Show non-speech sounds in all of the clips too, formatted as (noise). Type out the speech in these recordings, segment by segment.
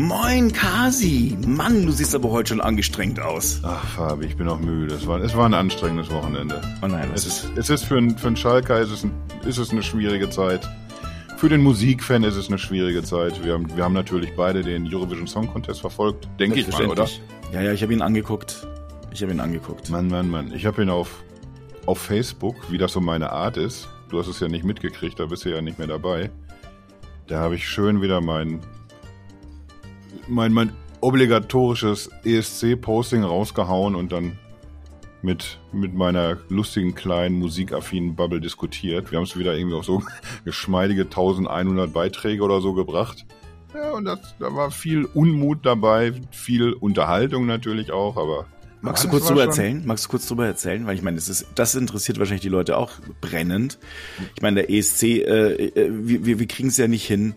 Moin, Kasi. Mann, du siehst aber heute schon angestrengt aus. Ach, Fabi, ich bin auch müde. Es war, es war ein anstrengendes Wochenende. Oh nein, was Es ist, es ist für, einen- für einen Schalker ist es, ein, ist es eine schwierige Zeit. Für den Musikfan ist es eine schwierige Zeit. Wir haben, wir haben natürlich beide den Eurovision Song Contest verfolgt, denke ich mal, oder? Ja, ja, ich habe ihn angeguckt. Ich habe ihn angeguckt. Mann, Mann, Mann. Ich habe ihn auf, auf Facebook, wie das so meine Art ist. Du hast es ja nicht mitgekriegt, da bist du ja nicht mehr dabei. Da habe ich schön wieder mein, mein, mein obligatorisches ESC-Posting rausgehauen und dann mit, mit meiner lustigen kleinen musikaffinen Bubble diskutiert. Wir haben es wieder irgendwie auf so (laughs) geschmeidige 1100 Beiträge oder so gebracht. Ja, und das, da war viel Unmut dabei, viel Unterhaltung natürlich auch, aber Magst du kurz drüber erzählen? Magst du kurz drüber erzählen? Weil ich meine, das ist, das interessiert wahrscheinlich die Leute auch brennend. Ich meine, der ESC, äh, äh, wir, wir, wir kriegen es ja nicht hin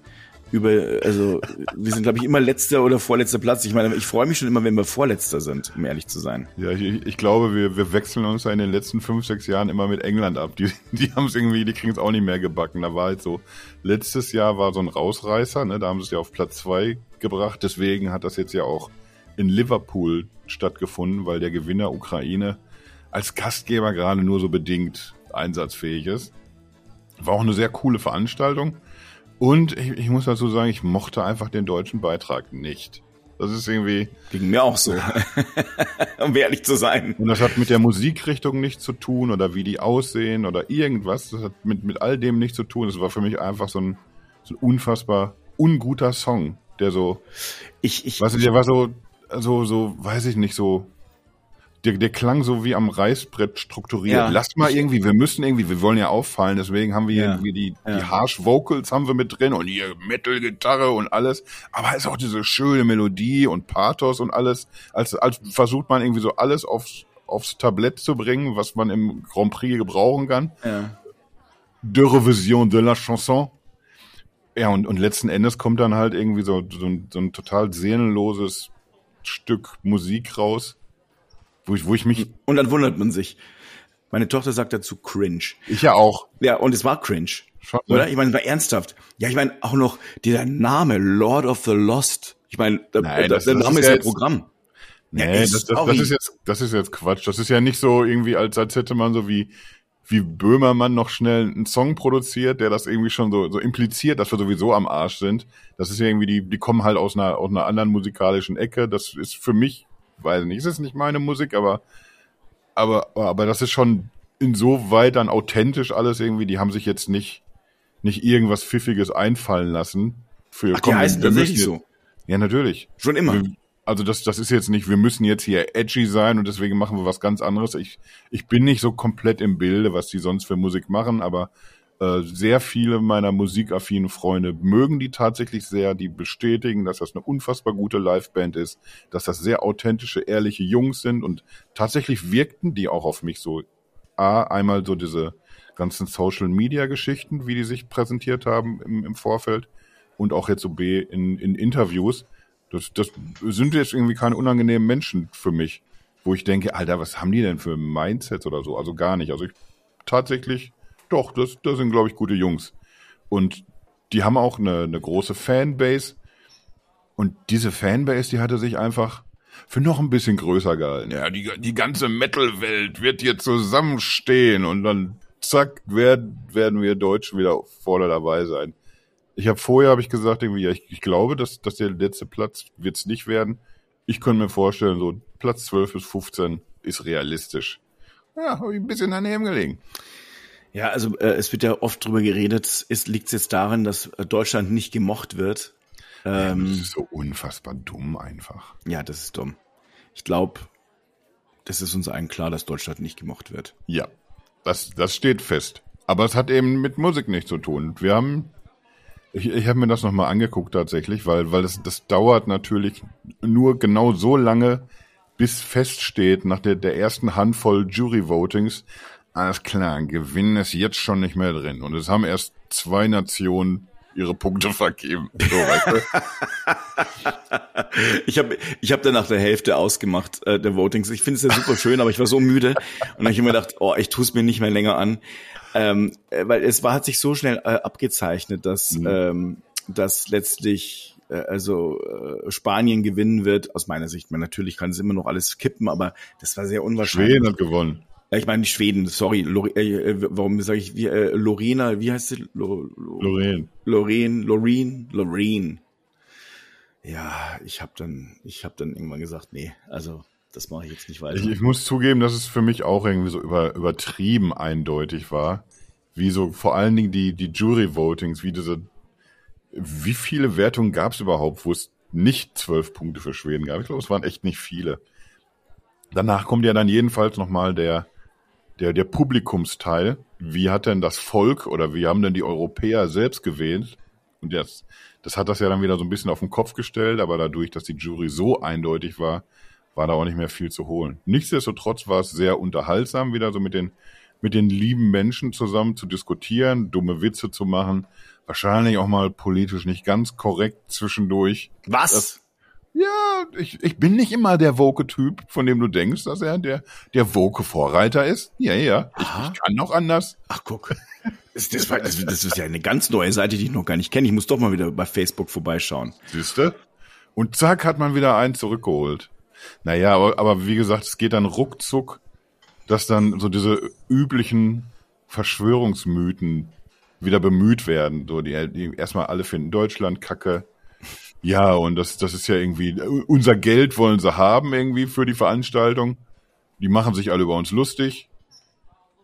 über, also wir sind, glaube ich, immer letzter oder vorletzter Platz. Ich meine, ich freue mich schon immer, wenn wir vorletzter sind, um ehrlich zu sein. Ja, ich, ich glaube, wir, wir wechseln uns ja in den letzten fünf, sechs Jahren immer mit England ab. Die, die haben es irgendwie, die kriegen es auch nicht mehr gebacken. Da war halt so, letztes Jahr war so ein Rausreißer, ne? da haben sie es ja auf Platz zwei gebracht. Deswegen hat das jetzt ja auch in Liverpool stattgefunden, weil der Gewinner Ukraine als Gastgeber gerade nur so bedingt einsatzfähig ist. War auch eine sehr coole Veranstaltung. Und ich, ich muss dazu sagen, ich mochte einfach den deutschen Beitrag nicht. Das ist irgendwie, Ging mir auch so. (laughs) um ehrlich zu sein. Und das hat mit der Musikrichtung nichts zu tun oder wie die aussehen oder irgendwas. Das hat mit, mit all dem nichts zu tun. Das war für mich einfach so ein, so ein unfassbar unguter Song, der so, Ich, ich, weißt du, der war so, so, so, weiß ich nicht, so, der, der klang so wie am Reißbrett strukturiert. Ja. Lass mal irgendwie, wir müssen irgendwie, wir wollen ja auffallen, deswegen haben wir Ja. irgendwie die, Ja. die Harsh Vocals haben wir mit drin und hier Metal-Gitarre und alles. Aber es ist auch diese schöne Melodie und Pathos und alles. Als, als versucht man irgendwie so alles aufs, aufs Tablett zu bringen, was man im Grand Prix gebrauchen kann. ja. De Revision de la Chanson. Ja, und, und letzten Endes kommt dann halt irgendwie so, so, ein, so ein total seelenloses Stück Musik raus, wo ich, wo ich mich, Und dann wundert man sich. Meine Tochter sagt dazu cringe. ich ja auch, Ja, und es war cringe. Schon, ne? Oder? Ich meine, es war ernsthaft. Ja, ich meine, auch noch dieser Name, Lord of the Lost. Ich meine, der, Nein, der, das- der Name ist ja ja Programm. Nee, ey, das, das, das ist jetzt, das ist jetzt Quatsch. Das ist ja nicht so irgendwie, als, als hätte man so wie, wie Böhmermann noch schnell einen Song produziert, der das irgendwie schon so, so impliziert, dass wir sowieso am Arsch sind. Das ist ja irgendwie, die, die kommen halt aus einer, aus einer anderen musikalischen Ecke. Das ist für mich, weiß nicht, ist es nicht meine Musik, aber, aber, aber das ist schon insoweit dann authentisch alles irgendwie. Die haben sich jetzt nicht, nicht irgendwas Pfiffiges einfallen lassen. Für, Ach, die heißen wir müssen tatsächlich jetzt- so. Ja, natürlich. Schon immer. Wir- Also das, das ist jetzt nicht, wir müssen jetzt hier edgy sein und deswegen machen wir was ganz anderes. Ich, ich bin nicht so komplett im Bilde, was die sonst für Musik machen, aber äh, sehr viele meiner musikaffinen Freunde mögen die tatsächlich sehr. Die bestätigen, dass das eine unfassbar gute Liveband ist, dass das sehr authentische, ehrliche Jungs sind und tatsächlich wirkten die auch auf mich so. A, einmal so diese ganzen Social-Media-Geschichten, wie die sich präsentiert haben im, im Vorfeld und auch jetzt so B in, in Interviews. Das, das sind jetzt irgendwie keine unangenehmen Menschen für mich, wo ich denke, Alter, was haben die denn für Mindsets oder so? Also gar nicht. Also ich tatsächlich, doch, das, das sind, glaube ich, gute Jungs. Und die haben auch eine, eine große Fanbase. Und diese Fanbase, die hatte sich einfach für noch ein bisschen größer gehalten. Ja, die, die ganze Metal-Welt wird hier zusammenstehen und dann zack, werden, werden wir Deutschen wieder vorne dabei sein. Ich habe vorher habe ich gesagt, irgendwie, ja, ich, ich glaube, dass, dass der letzte Platz wird's nicht werden. Ich könnte mir vorstellen, so Platz 12 bis 15 ist realistisch. Ja, habe ich ein bisschen daneben gelegen. Ja, also äh, es wird ja oft drüber geredet, ist, liegt es jetzt darin, dass äh, Deutschland nicht gemocht wird? das Ähm, ist so unfassbar dumm einfach. ja, das ist dumm. Ich glaube, das ist uns allen klar, dass Deutschland nicht gemocht wird. Ja, das, das steht fest. Aber es hat eben mit Musik nichts zu tun. Wir haben, ich, ich habe mir das nochmal angeguckt tatsächlich, weil, weil das, das dauert natürlich nur genau so lange, bis feststeht nach der, der ersten Handvoll Jury-Votings, alles klar, Gewinn ist jetzt schon nicht mehr drin. Und es haben erst zwei Nationen ihre Punkte vergeben. So, weißt du? (laughs) Ich habe ich hab dann nach der Hälfte ausgemacht, äh, der Votings. Ich finde es ja super schön, aber ich war so müde. Und dann habe ich mir gedacht, oh, ich tue es mir nicht mehr länger an. Ähm, äh, weil es war, hat sich so schnell äh, abgezeichnet, dass, ähm, dass letztlich äh, also äh, Spanien gewinnen wird, aus meiner Sicht. Man natürlich kann es immer noch alles kippen, aber das war sehr unwahrscheinlich. Schweden hat gewonnen. Ich meine die Schweden, sorry, Lore, äh, warum sage ich wie, äh, Lorena, wie heißt sie? Lo, Lo, Lorraine. Lorraine, Lorraine, Lorraine. Ja, ich habe dann, ich habe dann irgendwann gesagt, nee, also das mache ich jetzt nicht weiter. Ich, ich muss zugeben, dass es für mich auch irgendwie so über, übertrieben eindeutig war. Wie so vor allen Dingen die, die Jury-Votings, wie diese, wie viele Wertungen gab es überhaupt, wo es nicht zwölf Punkte für Schweden gab? Ich glaube, es waren echt nicht viele. Danach kommt ja dann jedenfalls nochmal der, der, der Publikumsteil. Wie hat denn das Volk oder wie haben denn die Europäer selbst gewählt? Und das, das hat das ja dann wieder so ein bisschen auf den Kopf gestellt, aber dadurch, dass die Jury so eindeutig war, war da auch nicht mehr viel zu holen. Nichtsdestotrotz war es sehr unterhaltsam, wieder so mit den, mit den lieben Menschen zusammen zu diskutieren, dumme Witze zu machen, wahrscheinlich auch mal politisch nicht ganz korrekt zwischendurch. Was? Das, ja, ich, ich bin nicht immer der Woke-Typ, von dem du denkst, dass er der, der Woke-Vorreiter ist. Ja, ja, ich, ich kann auch anders. Ach, guck. Das, das, war, das, das ist ja eine ganz neue Seite, die ich noch gar nicht kenne. Ich muss doch mal wieder bei Facebook vorbeischauen. Siehste? Und zack, hat man wieder einen zurückgeholt. Naja, aber, aber wie gesagt, es geht dann ruckzuck, dass dann so diese üblichen Verschwörungsmythen wieder bemüht werden. So, die, die erstmal alle finden Deutschland kacke. Ja, und das, das ist ja irgendwie, unser Geld wollen sie haben irgendwie für die Veranstaltung. Die machen sich alle über uns lustig.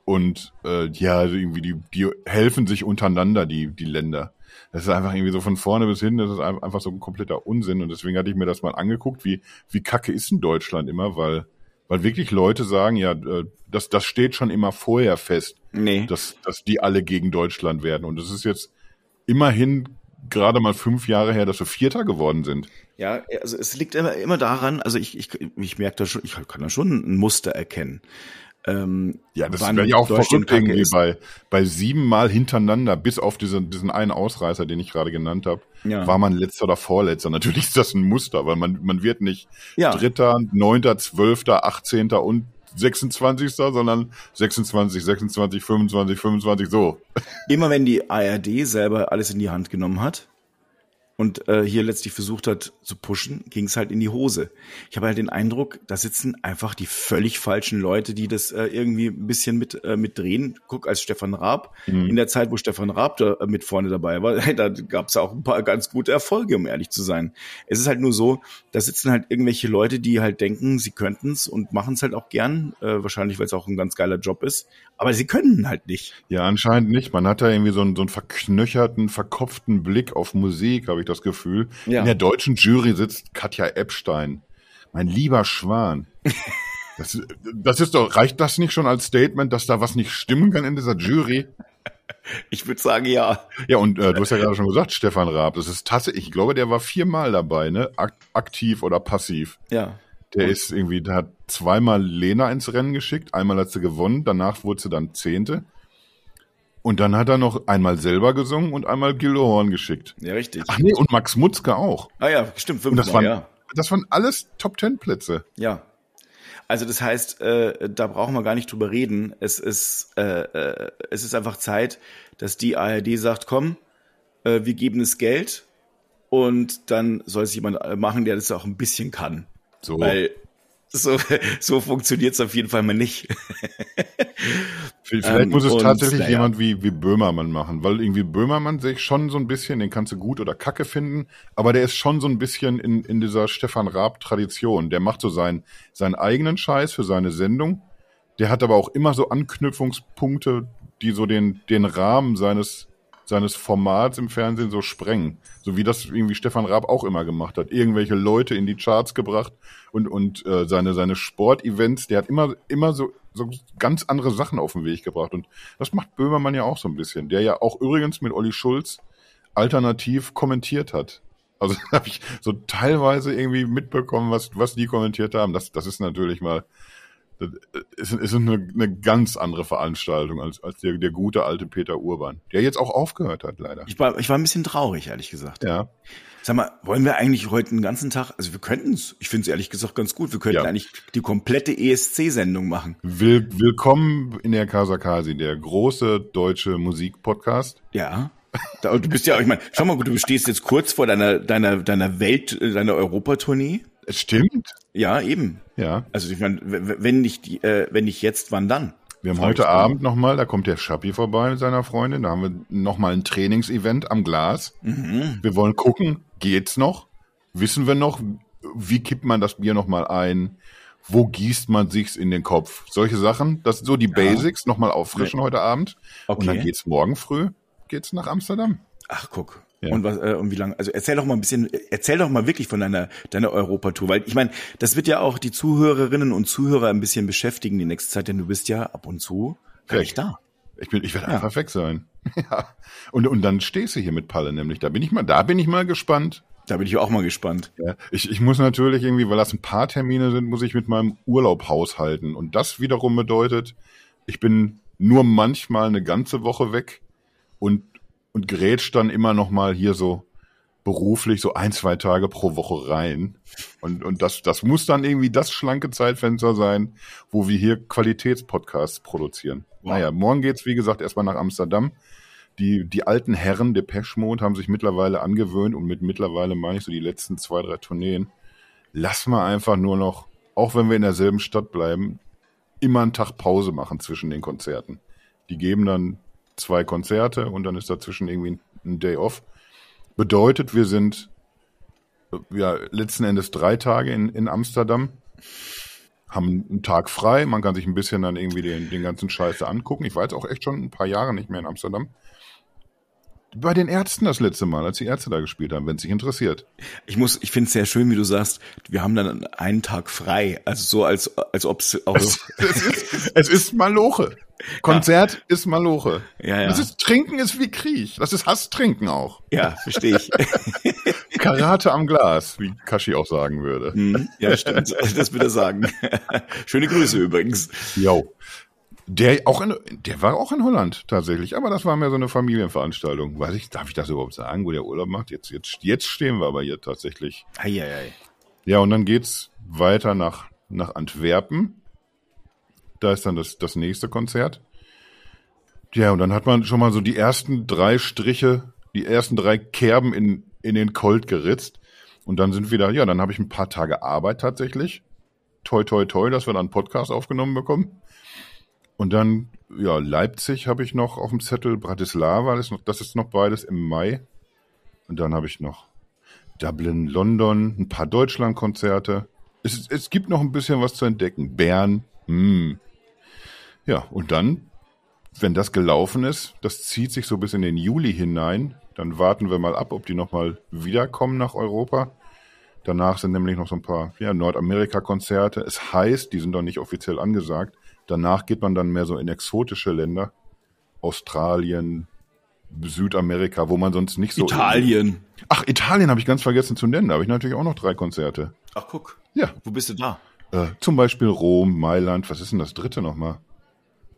Und äh, ja, irgendwie, die, die helfen sich untereinander, die, die Länder. Das ist einfach irgendwie so von vorne bis hin, das ist einfach so ein kompletter Unsinn. Und deswegen hatte ich mir das mal angeguckt, wie, wie kacke ist in Deutschland immer, weil, weil wirklich Leute sagen, ja, äh, das, das steht schon immer vorher fest, Nee. dass, dass die alle gegen Deutschland werden. Und es ist jetzt immerhin gerade mal fünf Jahre her, dass wir Vierter geworden sind. Ja, also es liegt immer, immer daran, also ich, ich, ich merke da schon, ich kann da schon ein Muster erkennen. Ähm, Ja, das wäre ja auch verrückt irgendwie ist. bei, bei sieben Mal hintereinander, bis auf diesen, diesen einen Ausreißer, den ich gerade genannt habe, Ja. war man letzter oder vorletzter. (laughs) Natürlich ist das ein Muster, weil man, man wird nicht Ja. Dritter, Neunter, Zwölfter, Achtzehnter und 26. sondern 26, 26, 25, 25, so. Immer wenn die ARD selber alles in die Hand genommen hat und äh, hier letztlich versucht hat zu pushen, ging es halt in die Hose. Ich habe halt den Eindruck, da sitzen einfach die völlig falschen Leute, die das äh, irgendwie ein bisschen mit äh, mitdrehen. Guck, als Stefan Raab, in der Zeit, wo Stefan Raab da äh, mit vorne dabei war, (laughs) da gab es auch ein paar ganz gute Erfolge, um ehrlich zu sein. Es ist halt nur so, da sitzen halt irgendwelche Leute, die halt denken, sie könnten's und machen es halt auch gern, äh, wahrscheinlich, weil es auch ein ganz geiler Job ist, aber sie können halt nicht. Ja, anscheinend nicht. Man hat da irgendwie so einen, so einen verknöcherten, verkopften Blick auf Musik, habe ich das Gefühl. Ja. In der deutschen Jury sitzt Katja Epstein. Mein lieber Schwan. (laughs) Das, das ist doch, reicht das nicht schon als Statement, dass da was nicht stimmen kann in dieser Jury? Ich würde sagen, ja. Ja, und äh, du hast ja gerade schon gesagt, Stefan Raab, das ist tatsächlich, ich glaube, der war viermal dabei, ne? Ak aktiv oder passiv. Ja. Der ist irgendwie, der hat zweimal Lena ins Rennen geschickt, einmal hat sie gewonnen, danach wurde sie dann Zehnte. Und dann hat er noch einmal selber gesungen und einmal Gildo Horn geschickt. Ja, richtig. Ach nee, und Max Mutzke auch. Ah ja, stimmt, Und das fünfmal, waren, ja. das waren alles Top Ten Plätze. Ja. Also das heißt, äh, da brauchen wir gar nicht drüber reden. Es ist, äh, äh, es ist einfach Zeit, dass die ARD sagt, komm, äh, wir geben es Geld und dann soll es jemand äh, machen, der das auch ein bisschen kann. So. Weil so, (laughs) so funktioniert es auf jeden Fall mal nicht. (laughs) Vielleicht Ähm, muss es und, tatsächlich naja. jemand wie, wie Böhmermann machen, weil irgendwie Böhmermann sehe ich schon so ein bisschen, den kannst du gut oder kacke finden, aber der ist schon so ein bisschen in, in dieser Stefan Raab-Tradition. Der macht so seinen, seinen eigenen Scheiß für seine Sendung. Der hat aber auch immer so Anknüpfungspunkte, die so den, den Rahmen seines, seines Formats im Fernsehen so sprengen. So wie das irgendwie Stefan Raab auch immer gemacht hat. Irgendwelche Leute in die Charts gebracht und, und äh, seine, seine Sportevents, der hat immer, immer so, so ganz andere Sachen auf den Weg gebracht. Und das macht Böhmermann ja auch so ein bisschen, der ja auch übrigens mit Olli Schulz alternativ kommentiert hat. Also (laughs) habe ich so teilweise irgendwie mitbekommen, was, was die kommentiert haben. Das, das ist natürlich mal, das ist, ist eine, eine ganz andere Veranstaltung als, als der, der gute alte Peter Urban, der jetzt auch aufgehört hat, leider. Ich war, ich war ein bisschen traurig, ehrlich gesagt. Ja. Sag mal, wollen wir eigentlich heute den ganzen Tag, also wir könnten es, ich finde es ehrlich gesagt ganz gut, wir könnten Ja. eigentlich die komplette ESC-Sendung machen. Will, willkommen in der Kasakasi, der große deutsche Musikpodcast. Ja. Da, du bist ja, ich meine, schau mal, du stehst jetzt kurz vor deiner, deiner, deiner Welt, deiner Europatournee. Es stimmt. Ja, eben. Ja. Also ich meine, wenn nicht, äh, wenn nicht jetzt, wann dann? Wir haben heute Abend nochmal, da kommt der Schappi vorbei mit seiner Freundin, da haben wir nochmal ein Trainingsevent am Glas. Mhm. Wir wollen gucken, geht's noch? Wissen wir noch, wie kippt man das Bier nochmal ein? Wo gießt man sich's in den Kopf? Solche Sachen, das sind so die ja. Basics, nochmal auffrischen ja. heute Abend. Okay. Und dann geht's morgen früh, geht's nach Amsterdam. Ach, guck. Ja. Und was äh, und wie lange? Also erzähl doch mal ein bisschen, erzähl doch mal wirklich von deiner deiner Europatour, weil ich meine, das wird ja auch die Zuhörerinnen und Zuhörer ein bisschen beschäftigen die nächste Zeit, denn du bist ja ab und zu gleich da. Ich bin, ich werde ja. einfach weg sein. (laughs) ja. Und und dann stehst du hier mit Palle, nämlich da bin ich mal, da bin ich mal gespannt. Da bin ich auch mal gespannt. Ja, ich, ich muss natürlich irgendwie, weil das ein paar Termine sind, muss ich mit meinem Urlaub haushalten. Und das wiederum bedeutet, ich bin nur manchmal eine ganze Woche weg und und grätscht dann immer noch mal hier so beruflich so ein, zwei Tage pro Woche rein. Und, und das, das muss dann irgendwie das schlanke Zeitfenster sein, wo wir hier Qualitätspodcasts produzieren. Wow. Naja, morgen geht's wie gesagt, erstmal nach Amsterdam. Die, die alten Herren der Peschmond haben sich mittlerweile angewöhnt und mit mittlerweile meine ich so die letzten zwei, drei Tourneen. Lass mal einfach nur noch, auch wenn wir in derselben Stadt bleiben, immer einen Tag Pause machen zwischen den Konzerten. Die geben dann zwei Konzerte und dann ist dazwischen irgendwie ein Day off. Bedeutet, wir sind ja letzten Endes drei Tage in, in Amsterdam, haben einen Tag frei, man kann sich ein bisschen dann irgendwie den, den ganzen Scheiß angucken. Ich war jetzt auch echt schon ein paar Jahre nicht mehr in Amsterdam bei den Ärzten das letzte Mal, als die Ärzte da gespielt haben, wenn es sich interessiert. Ich muss, ich finde es sehr schön, wie du sagst, wir haben dann einen Tag frei. Also so als, als ob es auch. Es, es, ist, es ist Maloche. Konzert ja. ist Maloche. Ja, ja. Das ist Trinken ist wie Krieg. Das ist Hasstrinken auch. Ja, verstehe ich. (laughs) Karate am Glas, wie Kashi auch sagen würde. Hm, ja, stimmt. Das würde er sagen. (laughs) Schöne Grüße übrigens. Jo. Der auch in, der war auch in Holland tatsächlich, aber das war mehr so eine Familienveranstaltung. Weiß ich, darf ich das überhaupt sagen, wo der Urlaub macht? Jetzt, jetzt, jetzt stehen wir aber hier tatsächlich. Eieiei. Ja, und dann geht's weiter nach, nach Antwerpen. Da ist dann das, das nächste Konzert. Ja, und dann hat man schon mal so die ersten drei Striche, die ersten drei Kerben in, in den Colt geritzt. Und dann sind wieder, ja, dann habe ich ein paar Tage Arbeit tatsächlich. Toi, toi, toi, dass wir dann einen Podcast aufgenommen bekommen. Und dann, ja, Leipzig habe ich noch auf dem Zettel, Bratislava, das ist, noch, das ist noch beides im Mai. Und dann habe ich noch Dublin, London, ein paar Deutschlandkonzerte. Es, es gibt noch ein bisschen was zu entdecken. Bern, hm. Ja, und dann, wenn das gelaufen ist, das zieht sich so bis in den Juli hinein, dann warten wir mal ab, ob die nochmal wiederkommen nach Europa. Danach sind nämlich noch so ein paar ja, Nordamerika-Konzerte. Es heißt, die sind doch nicht offiziell angesagt, Danach geht man dann mehr so in exotische Länder. Australien, Südamerika, wo man sonst nicht so. Italien. Ach, Italien habe ich ganz vergessen zu nennen. Da habe ich natürlich auch noch drei Konzerte. Ach, guck. Ja. Wo bist du da? Äh, zum Beispiel Rom, Mailand. Was ist denn das dritte nochmal?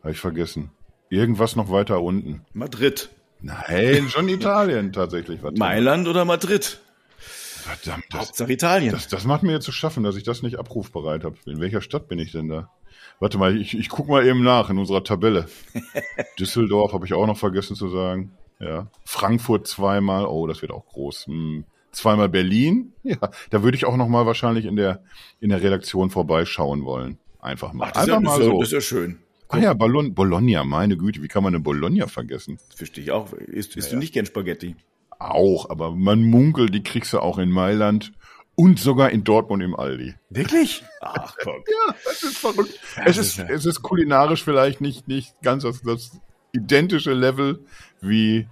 Habe ich vergessen. Irgendwas noch weiter unten. Madrid. Nein, schon Italien (laughs) tatsächlich. Mailand oder Madrid? Verdammt. Das, Hauptsache Italien. Das, das macht mir jetzt zu schaffen, dass ich das nicht abrufbereit habe. In welcher Stadt bin ich denn da? Warte mal, ich, ich guck mal eben nach in unserer Tabelle. (laughs) Düsseldorf habe ich auch noch vergessen zu sagen. Ja. Frankfurt zweimal. Oh, das wird auch groß. Hm. Zweimal Berlin. (laughs) Ja, da würde ich auch noch mal wahrscheinlich in der in der Redaktion vorbeischauen wollen. Einfach mal. Ach, das, Einfach ist, mal so. das ist ja schön. Ah ja, Bologna, Bologna, meine Güte, wie kann man eine Bologna vergessen? Verstehe ich auch. Isst, isst ja, du nicht gern Spaghetti? Auch, aber man munkelt, die kriegst du auch in Mailand und sogar in Dortmund im Aldi. Wirklich? Ach Gott. (laughs) ja, das ist verrückt. es ist, es ist kulinarisch vielleicht nicht, nicht ganz das, das identische Level wie,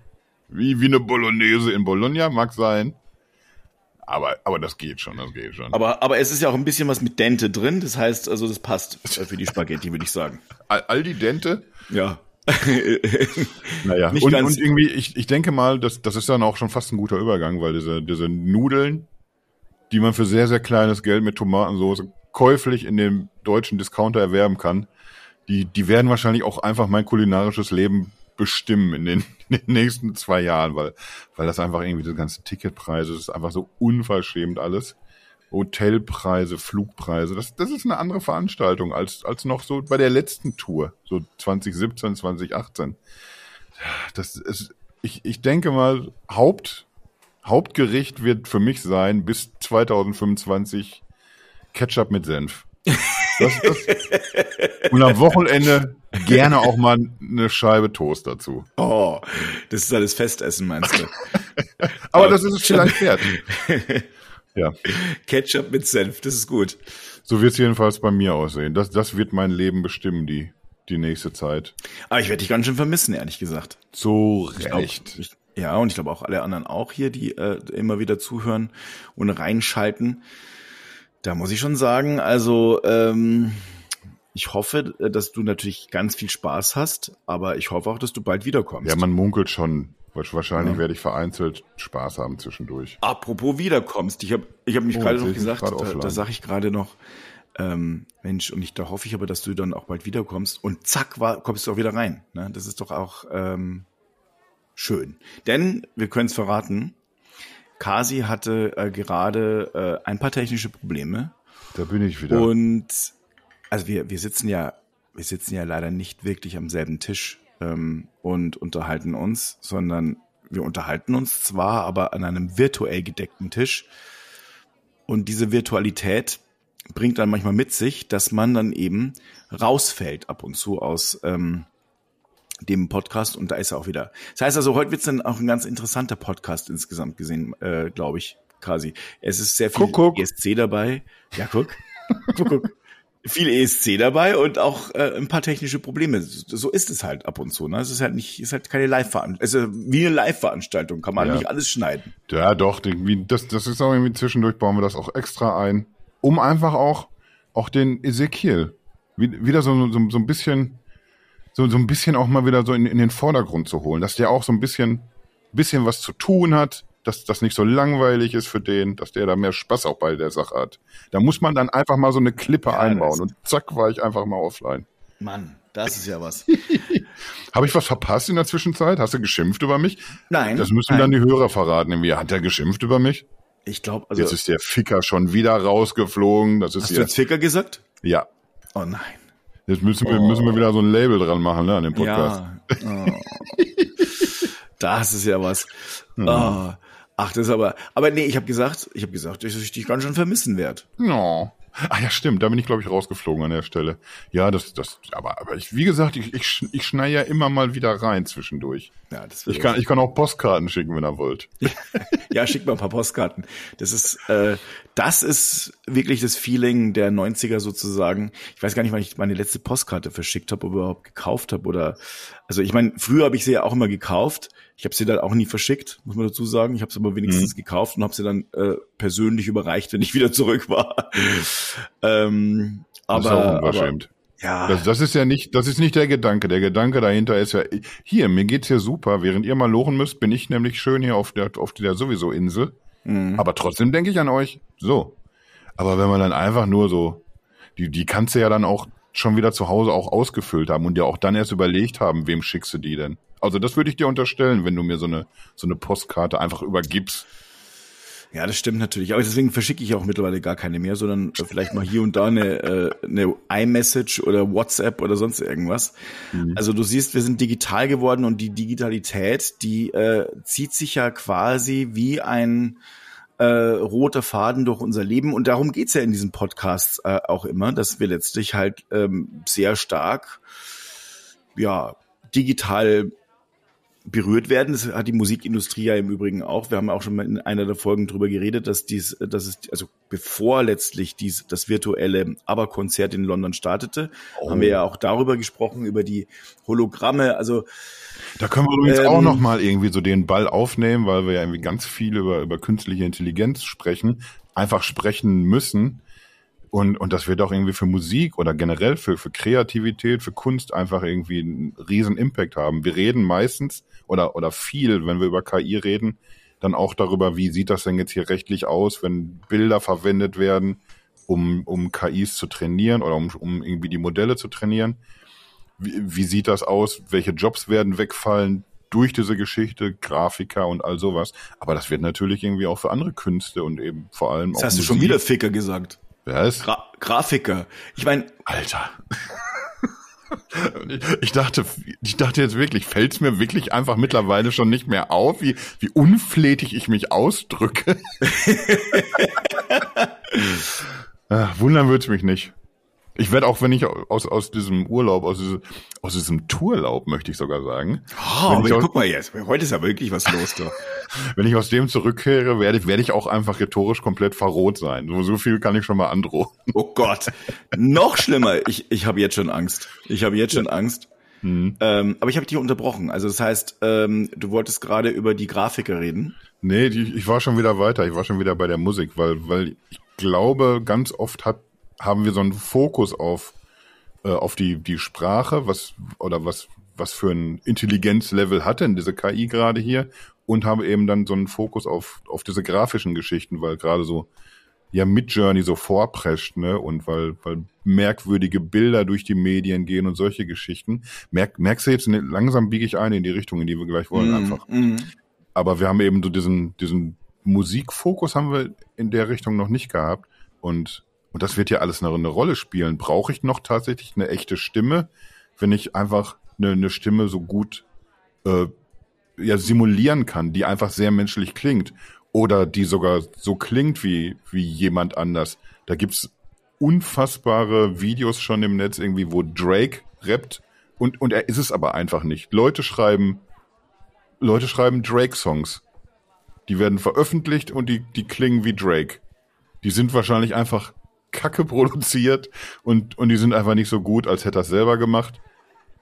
wie, wie eine Bolognese in Bologna, mag sein. Aber, aber das geht schon, das geht schon. Aber, aber es ist ja auch ein bisschen was mit Dente drin, das heißt, also das passt für die Spaghetti, würde ich sagen. (laughs) Die Dente? Ja. (laughs) naja, und, und irgendwie, ich, ich denke mal, das, das ist dann auch schon fast ein guter Übergang, weil diese, diese Nudeln, die man für sehr, sehr kleines Geld mit Tomatensauce käuflich in dem deutschen Discounter erwerben kann, die, die werden wahrscheinlich auch einfach mein kulinarisches Leben bestimmen in den, (laughs) in den nächsten zwei Jahren, weil, weil das einfach irgendwie die ganzen Ticketpreise, das ist einfach so unverschämt alles. Hotelpreise, Flugpreise, das, das ist eine andere Veranstaltung als, als noch so bei der letzten Tour, so 2017, 2018. Das ist, ich, ich denke mal, Haupt, Hauptgericht wird für mich sein, bis 2025 Ketchup mit Senf. Das, das, und am Wochenende gerne auch mal eine Scheibe Toast dazu. Oh, das ist alles Festessen, meinst du? (laughs) Aber das ist es vielleicht wert. Ja. Ketchup mit Senf, das ist gut. So wird es jedenfalls bei mir aussehen. Das, das wird mein Leben bestimmen, die, die nächste Zeit. Aber ich werde dich ganz schön vermissen, ehrlich gesagt. So recht. Ich, ja, und ich glaube auch alle anderen auch hier, die äh, immer wieder zuhören und reinschalten. Da muss ich schon sagen, also ähm, ich hoffe, dass du natürlich ganz viel Spaß hast, aber ich hoffe auch, dass du bald wiederkommst. Ja, man munkelt schon. Wahrscheinlich ja. werde ich vereinzelt Spaß haben zwischendurch. Apropos wiederkommst, ich habe ich hab mich oh, gerade noch gesagt, da, da sage ich gerade noch, ähm, Mensch, und ich, da hoffe ich aber, dass du dann auch bald wiederkommst und zack, war, kommst du auch wieder rein. Ne? Das ist doch auch ähm, schön. Denn, wir können es verraten, Kasi hatte äh, gerade äh, ein paar technische Probleme. Da bin ich wieder. Und also wir, wir sitzen ja, wir sitzen ja leider nicht wirklich am selben Tisch ähm, und unterhalten uns, sondern wir unterhalten uns zwar, aber an einem virtuell gedeckten Tisch. Und diese Virtualität bringt dann manchmal mit sich, dass man dann eben rausfällt ab und zu aus ähm, dem Podcast und da ist er auch wieder. Das heißt also, heute wird es dann auch ein ganz interessanter Podcast insgesamt gesehen, äh, glaube ich, quasi. Es ist sehr viel guck, guck. ESC dabei. Ja, guck. guck, (laughs) guck viel ESC dabei und auch äh, ein paar technische Probleme. So ist es halt ab und zu. Ne? Es ist halt nicht, ist halt keine Live-Veranstaltung. Es ist wie eine Live-Veranstaltung, kann man ja. nicht alles schneiden. Ja, doch. Das, das ist auch irgendwie zwischendurch bauen wir das auch extra ein, um einfach auch auch den Ezekiel wieder so, so, so ein bisschen so, so ein bisschen auch mal wieder so in, in den Vordergrund zu holen, dass der auch so ein bisschen bisschen was zu tun hat, dass das nicht so langweilig ist für den, dass der da mehr Spaß auch bei der Sache hat. Da muss man dann einfach mal so eine Klippe ja, einbauen und zack war ich einfach mal offline. Mann, das ist ja was. (laughs) Habe ich was verpasst in der Zwischenzeit? Hast du geschimpft über mich? Nein. Das müssen nein. dann die Hörer verraten. Wie hat der geschimpft über mich? Ich glaube, also. Jetzt ist der Ficker schon wieder rausgeflogen. Das ist hast du jetzt Ficker gesagt? Ja. Oh nein. Jetzt müssen wir, oh. müssen wir wieder so ein Label dran machen, ne, an dem Podcast. Ja. Oh. (laughs) das ist ja was. Mhm. Oh. Ach, das ist aber, aber nee, ich habe gesagt, ich habe gesagt, dass ich dich ganz schön vermissen werde. No. Ah ja, stimmt, da bin ich, glaube ich, rausgeflogen an der Stelle. Ja, das, das, aber, aber ich, wie gesagt, ich, ich, ich schneide ja immer mal wieder rein zwischendurch. Ja, das ich kann, ich kann auch Postkarten schicken, wenn ihr wollt. (laughs) ja, schickt mal ein paar Postkarten. Das ist, äh, das ist wirklich das Feeling der 90er sozusagen. Ich weiß gar nicht, wann ich meine letzte Postkarte verschickt habe, oder überhaupt gekauft habe oder, also ich meine, früher habe ich sie ja auch immer gekauft. Ich habe sie dann auch nie verschickt, muss man dazu sagen. Ich habe sie aber wenigstens mhm. gekauft und habe sie dann äh, persönlich überreicht, wenn ich wieder zurück war. ähm, aber, das ist auch unverschämt. Ja. Das, das ist ja nicht, das ist nicht der Gedanke. Der Gedanke dahinter ist ja, hier, mir geht's hier super. Während ihr mal lochen müsst, bin ich nämlich schön hier auf der, auf der sowieso Insel. Mhm. Aber trotzdem denke ich an euch. So. Aber wenn man dann einfach nur so, die, die kannst du ja dann auch schon wieder zu Hause auch ausgefüllt haben und dir auch dann erst überlegt haben, wem schickst du die denn? Also das würde ich dir unterstellen, wenn du mir so eine, so eine Postkarte einfach übergibst. Ja, das stimmt natürlich. Aber deswegen verschicke ich auch mittlerweile gar keine mehr, sondern äh, vielleicht mal hier und da eine, äh, eine iMessage oder WhatsApp oder sonst irgendwas. Mhm. Also du siehst, wir sind digital geworden und die Digitalität, die äh, zieht sich ja quasi wie ein äh, roter Faden durch unser Leben. Und darum geht's ja in diesem Podcast äh, auch immer, dass wir letztlich halt ähm, sehr stark ja digital berührt werden. Das hat die Musikindustrie ja im Übrigen auch. Wir haben auch schon mal in einer der Folgen drüber geredet, dass dies, dass es, also bevor letztlich dies, das virtuelle Aber-Konzert in London startete, oh. haben wir ja auch darüber gesprochen, über die Hologramme. Also da können wir übrigens ähm, auch noch mal irgendwie so den Ball aufnehmen, weil wir ja irgendwie ganz viel über, über künstliche Intelligenz sprechen, einfach sprechen müssen. Und, und das wird auch irgendwie für Musik oder generell für, für Kreativität, für Kunst einfach irgendwie einen riesen Impact haben. Wir reden meistens oder, oder viel, wenn wir über KI reden, dann auch darüber, wie sieht das denn jetzt hier rechtlich aus, wenn Bilder verwendet werden, um, um KIs zu trainieren oder um, um irgendwie die Modelle zu trainieren. Wie, wie sieht das aus? Welche Jobs werden wegfallen durch diese Geschichte, Grafiker und all sowas? Aber das wird natürlich irgendwie auch für andere Künste und eben vor allem das auch. Hast Musik. du schon wieder Ficker gesagt? Wer ist? Gra Grafiker. Ich meine. Alter. Ich dachte, ich dachte jetzt wirklich, fällt es mir wirklich einfach mittlerweile schon nicht mehr auf, wie, wie unflätig ich mich ausdrücke. Ach, (laughs) wundern wird's mich nicht. Ich werde auch, wenn ich aus, aus diesem Urlaub, aus, diesem, aus diesem Tourlaub, möchte ich sogar sagen. Oh, aber aus, guck mal jetzt, heute ist ja wirklich was los da. (laughs) wenn ich aus dem zurückkehre, werde, werde ich auch einfach rhetorisch komplett verroht sein. So, so viel kann ich schon mal androhen. Oh Gott, noch schlimmer. Ich, ich habe jetzt schon Angst. Ich habe jetzt schon Angst. Hm. Ähm, aber ich habe dich unterbrochen. Also das heißt, ähm, du wolltest gerade über die Grafiker reden. Nee, die, ich war schon wieder weiter. Ich war schon wieder bei der Musik, weil, weil ich glaube, ganz oft hat haben wir so einen Fokus auf, äh, auf die, die Sprache, was, oder was, was für ein Intelligenzlevel hat denn diese KI gerade hier und haben eben dann so einen Fokus auf, auf diese grafischen Geschichten, weil gerade so, ja, Midjourney so vorprescht, ne, und weil, weil merkwürdige Bilder durch die Medien gehen und solche Geschichten. Merk, merkst du jetzt, ne, langsam biege ich ein in die Richtung, in die wir gleich wollen, mm, einfach. Mm. Aber wir haben eben so diesen, diesen Musikfokus haben wir in der Richtung noch nicht gehabt und und das wird ja alles eine, eine Rolle spielen. Brauche ich noch tatsächlich eine echte Stimme, wenn ich einfach eine, eine Stimme so gut äh, ja, simulieren kann, die einfach sehr menschlich klingt oder die sogar so klingt wie, wie jemand anders. Da gibt's unfassbare Videos schon im Netz irgendwie, wo Drake rappt und, und er ist es aber einfach nicht. Leute schreiben, Leute schreiben Drake-Songs. Die werden veröffentlicht und die, die klingen wie Drake. Die sind wahrscheinlich einfach Kacke produziert und, und die sind einfach nicht so gut, als hätte er es selber gemacht.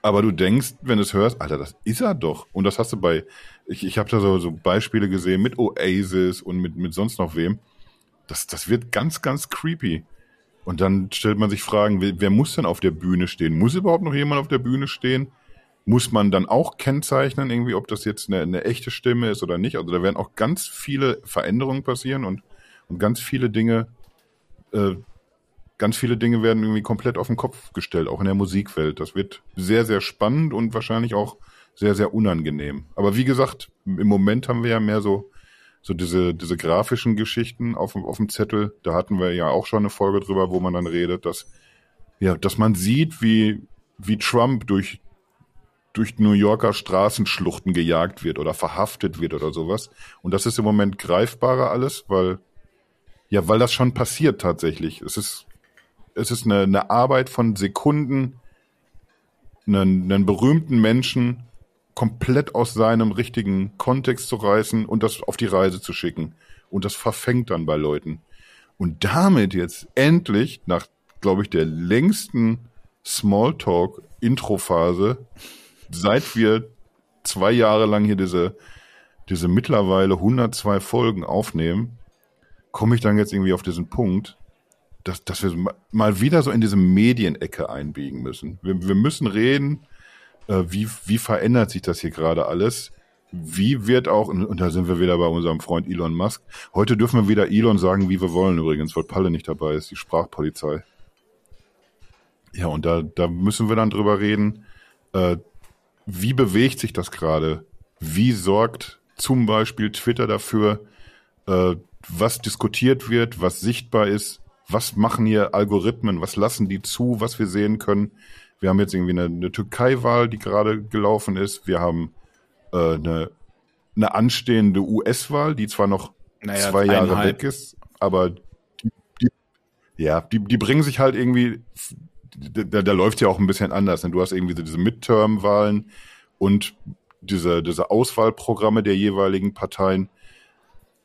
Aber du denkst, wenn du es hörst, Alter, das ist er doch. Und das hast du bei, ich, ich habe da so, so Beispiele gesehen mit Oasis und mit, mit sonst noch wem. Das, das wird ganz, ganz creepy. Und dann stellt man sich Fragen, wer, wer muss denn auf der Bühne stehen? Muss überhaupt noch jemand auf der Bühne stehen? Muss man dann auch kennzeichnen, irgendwie, ob das jetzt eine, eine echte Stimme ist oder nicht? Also da werden auch ganz viele Veränderungen passieren und, und ganz viele Dinge äh, ganz viele Dinge werden irgendwie komplett auf den Kopf gestellt, auch in der Musikwelt. Das wird sehr, sehr spannend und wahrscheinlich auch sehr, sehr unangenehm. Aber wie gesagt, im Moment haben wir ja mehr so, so diese, diese grafischen Geschichten auf, auf dem Zettel. Da hatten wir ja auch schon eine Folge drüber, wo man dann redet, dass, ja, dass man sieht, wie, wie Trump durch, durch New Yorker Straßenschluchten gejagt wird oder verhaftet wird oder sowas. Und das ist im Moment greifbarer alles, weil, ja, weil das schon passiert tatsächlich. Es ist es ist eine, eine Arbeit von Sekunden, einen, einen berühmten Menschen komplett aus seinem richtigen Kontext zu reißen und das auf die Reise zu schicken. Und das verfängt dann bei Leuten. Und damit jetzt endlich, nach, glaube ich, der längsten Smalltalk-Intro-Phase, seit wir zwei Jahre lang hier diese, diese mittlerweile 102 Folgen aufnehmen, komme ich dann jetzt irgendwie auf diesen Punkt, dass, dass wir mal wieder so in diese Medienecke einbiegen müssen. Wir, wir müssen reden, äh, wie, wie verändert sich das hier gerade alles? Wie wird auch, und da sind wir wieder bei unserem Freund Elon Musk. Heute dürfen wir wieder Elon sagen, wie wir wollen übrigens, weil Palle nicht dabei ist, die Sprachpolizei. Ja, und da, da müssen wir dann drüber reden, äh, wie bewegt sich das gerade? Wie sorgt zum Beispiel Twitter dafür, äh, was diskutiert wird, was sichtbar ist, was machen hier Algorithmen, was lassen die zu, was wir sehen können. Wir haben jetzt irgendwie eine, eine Türkei-Wahl, die gerade gelaufen ist. Wir haben äh, eine, eine anstehende US-Wahl, die zwar noch naja, zwei Jahre weg ist, aber die, die, ja, die, die bringen sich halt irgendwie, da, da läuft ja auch ein bisschen anders. Ne? Du hast irgendwie diese Midterm-Wahlen und diese, diese Auswahlprogramme der jeweiligen Parteien.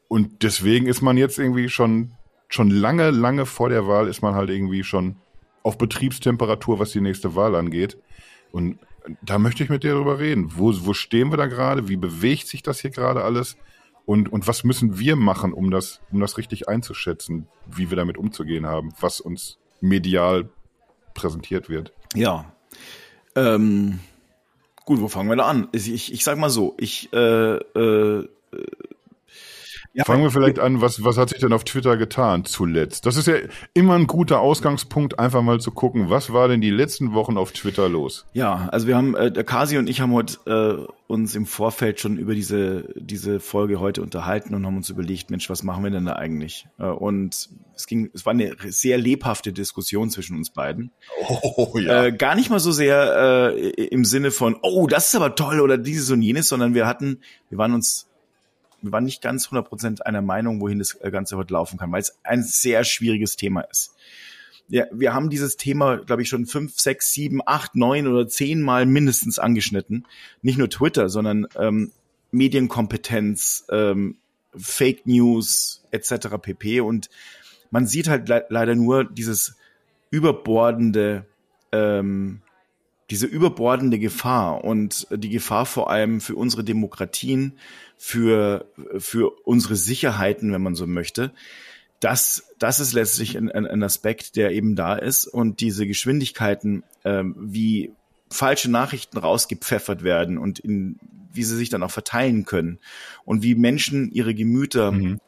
Und deswegen ist man jetzt irgendwie schon schon lange, lange vor der Wahl ist man halt irgendwie schon auf Betriebstemperatur, was die nächste Wahl angeht. Und da möchte ich mit dir darüber reden. Wo, wo stehen wir da gerade? Wie bewegt sich das hier gerade alles? Und, und was müssen wir machen, um das, um das richtig einzuschätzen, wie wir damit umzugehen haben, was uns medial präsentiert wird? Ja. Ähm, gut, wo fangen wir da an? Ich, ich sag mal so, ich äh, äh, Ja, Fangen wir vielleicht an, was, was hat sich denn auf Twitter getan zuletzt? Das ist ja immer ein guter Ausgangspunkt, einfach mal zu gucken, was war denn die letzten Wochen auf Twitter los? Ja, also wir haben, äh, der Kasi und ich haben heute äh, uns im Vorfeld schon über diese, diese Folge heute unterhalten und haben uns überlegt, Mensch, was machen wir denn da eigentlich? Äh, und es ging, es war eine sehr lebhafte Diskussion zwischen uns beiden. Oh, ja. Äh, gar nicht mal so sehr äh, im Sinne von, oh, das ist aber toll oder dieses und jenes, sondern wir hatten, wir waren uns wir waren nicht ganz 100% einer Meinung, wohin das Ganze heute laufen kann, weil es ein sehr schwieriges Thema ist. Ja, wir haben dieses Thema, glaube ich, schon fünf, sechs, sieben, acht, neun oder zehn Mal mindestens angeschnitten. Nicht nur Twitter, sondern ähm, Medienkompetenz, ähm, Fake News etc. pp. Und man sieht halt le leider nur dieses überbordende ähm, diese überbordende Gefahr und die Gefahr vor allem für unsere Demokratien, für, für unsere Sicherheiten, wenn man so möchte, das, das ist letztlich ein, ein Aspekt, der eben da ist und diese Geschwindigkeiten, ähm, wie falsche Nachrichten rausgepfeffert werden und in, wie sie sich dann auch verteilen können und wie Menschen ihre Gemüter mhm.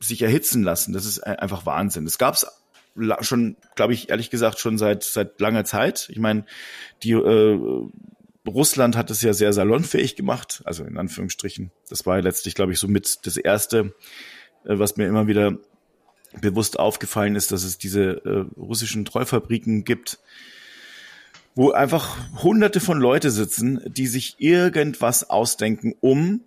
sich erhitzen lassen, das ist einfach Wahnsinn. Es gab es schon, glaube ich, ehrlich gesagt, schon seit seit langer Zeit. Ich meine, die äh, Russland hat es ja sehr salonfähig gemacht, also in Anführungsstrichen. Das war ja letztlich, glaube ich, so mit das erste, äh, was mir immer wieder bewusst aufgefallen ist, dass es diese äh, russischen Treufabriken gibt, wo einfach hunderte von Leute sitzen, die sich irgendwas ausdenken, um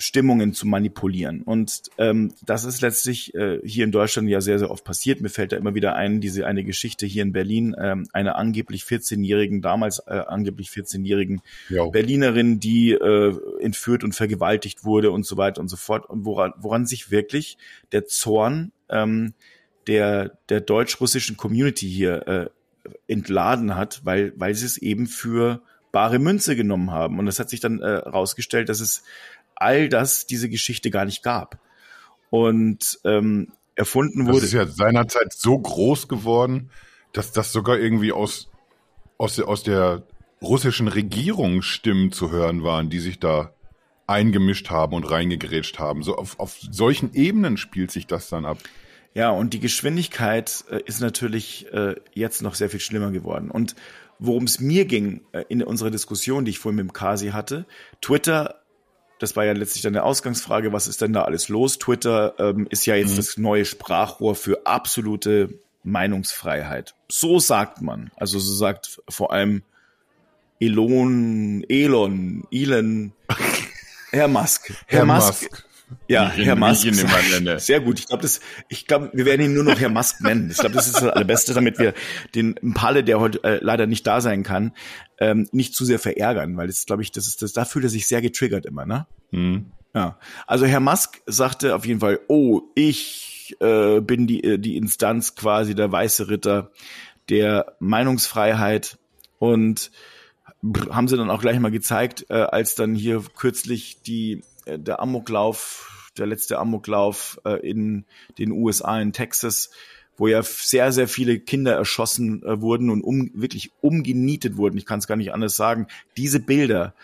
Stimmungen zu manipulieren. Und ähm, das ist letztlich äh, hier in Deutschland ja sehr, sehr oft passiert. Mir fällt da immer wieder ein, diese eine Geschichte hier in Berlin, ähm, einer angeblich 14-jährigen, damals äh, angeblich 14-jährigen Berlinerin, die äh, entführt und vergewaltigt wurde und so weiter und so fort. Und woran, woran sich wirklich der Zorn ähm, der, der deutsch-russischen Community hier äh, entladen hat, weil, weil sie es eben für bare Münze genommen haben. Und es hat sich dann äh, herausgestellt, dass es all das diese Geschichte gar nicht gab. Und ähm, erfunden wurde. Das ist ja seinerzeit so groß geworden, dass das sogar irgendwie aus, aus, aus der russischen Regierung Stimmen zu hören waren, die sich da eingemischt haben und reingegrätscht haben. So auf, auf solchen Ebenen spielt sich das dann ab. Ja, und die Geschwindigkeit äh, ist natürlich äh, jetzt noch sehr viel schlimmer geworden. Und worum es mir ging äh, in unserer Diskussion, die ich vorhin mit dem Kasi hatte, Twitter das war ja letztlich dann eine Ausgangsfrage, was ist denn da alles los? Twitter ähm, ist ja jetzt mhm. das neue Sprachrohr für absolute Meinungsfreiheit. So sagt man. Also so sagt vor allem Elon, Elon, Elon, (laughs) Herr Musk. Herr, Herr Musk. Musk. Ja, Herr Musk. Sehr gut. Ich glaube, das, ich glaube, wir werden ihn nur noch Herr Musk nennen. Ich glaube, das ist das Allerbeste, damit wir den Palle, der heute äh, leider nicht da sein kann, ähm, nicht zu sehr verärgern, weil das, glaube ich, das ist das, da fühlt er sich sehr getriggert immer, ne? Mhm. Ja. Also Herr Musk sagte auf jeden Fall, oh, ich äh, bin die, äh, die Instanz quasi der weiße Ritter der Meinungsfreiheit und haben sie dann auch gleich mal gezeigt, äh, als dann hier kürzlich die der Amoklauf, der letzte Amoklauf äh, in den USA in Texas, wo ja sehr, sehr viele Kinder erschossen äh, wurden und um, wirklich umgenietet wurden. Ich kann es gar nicht anders sagen. Diese Bilder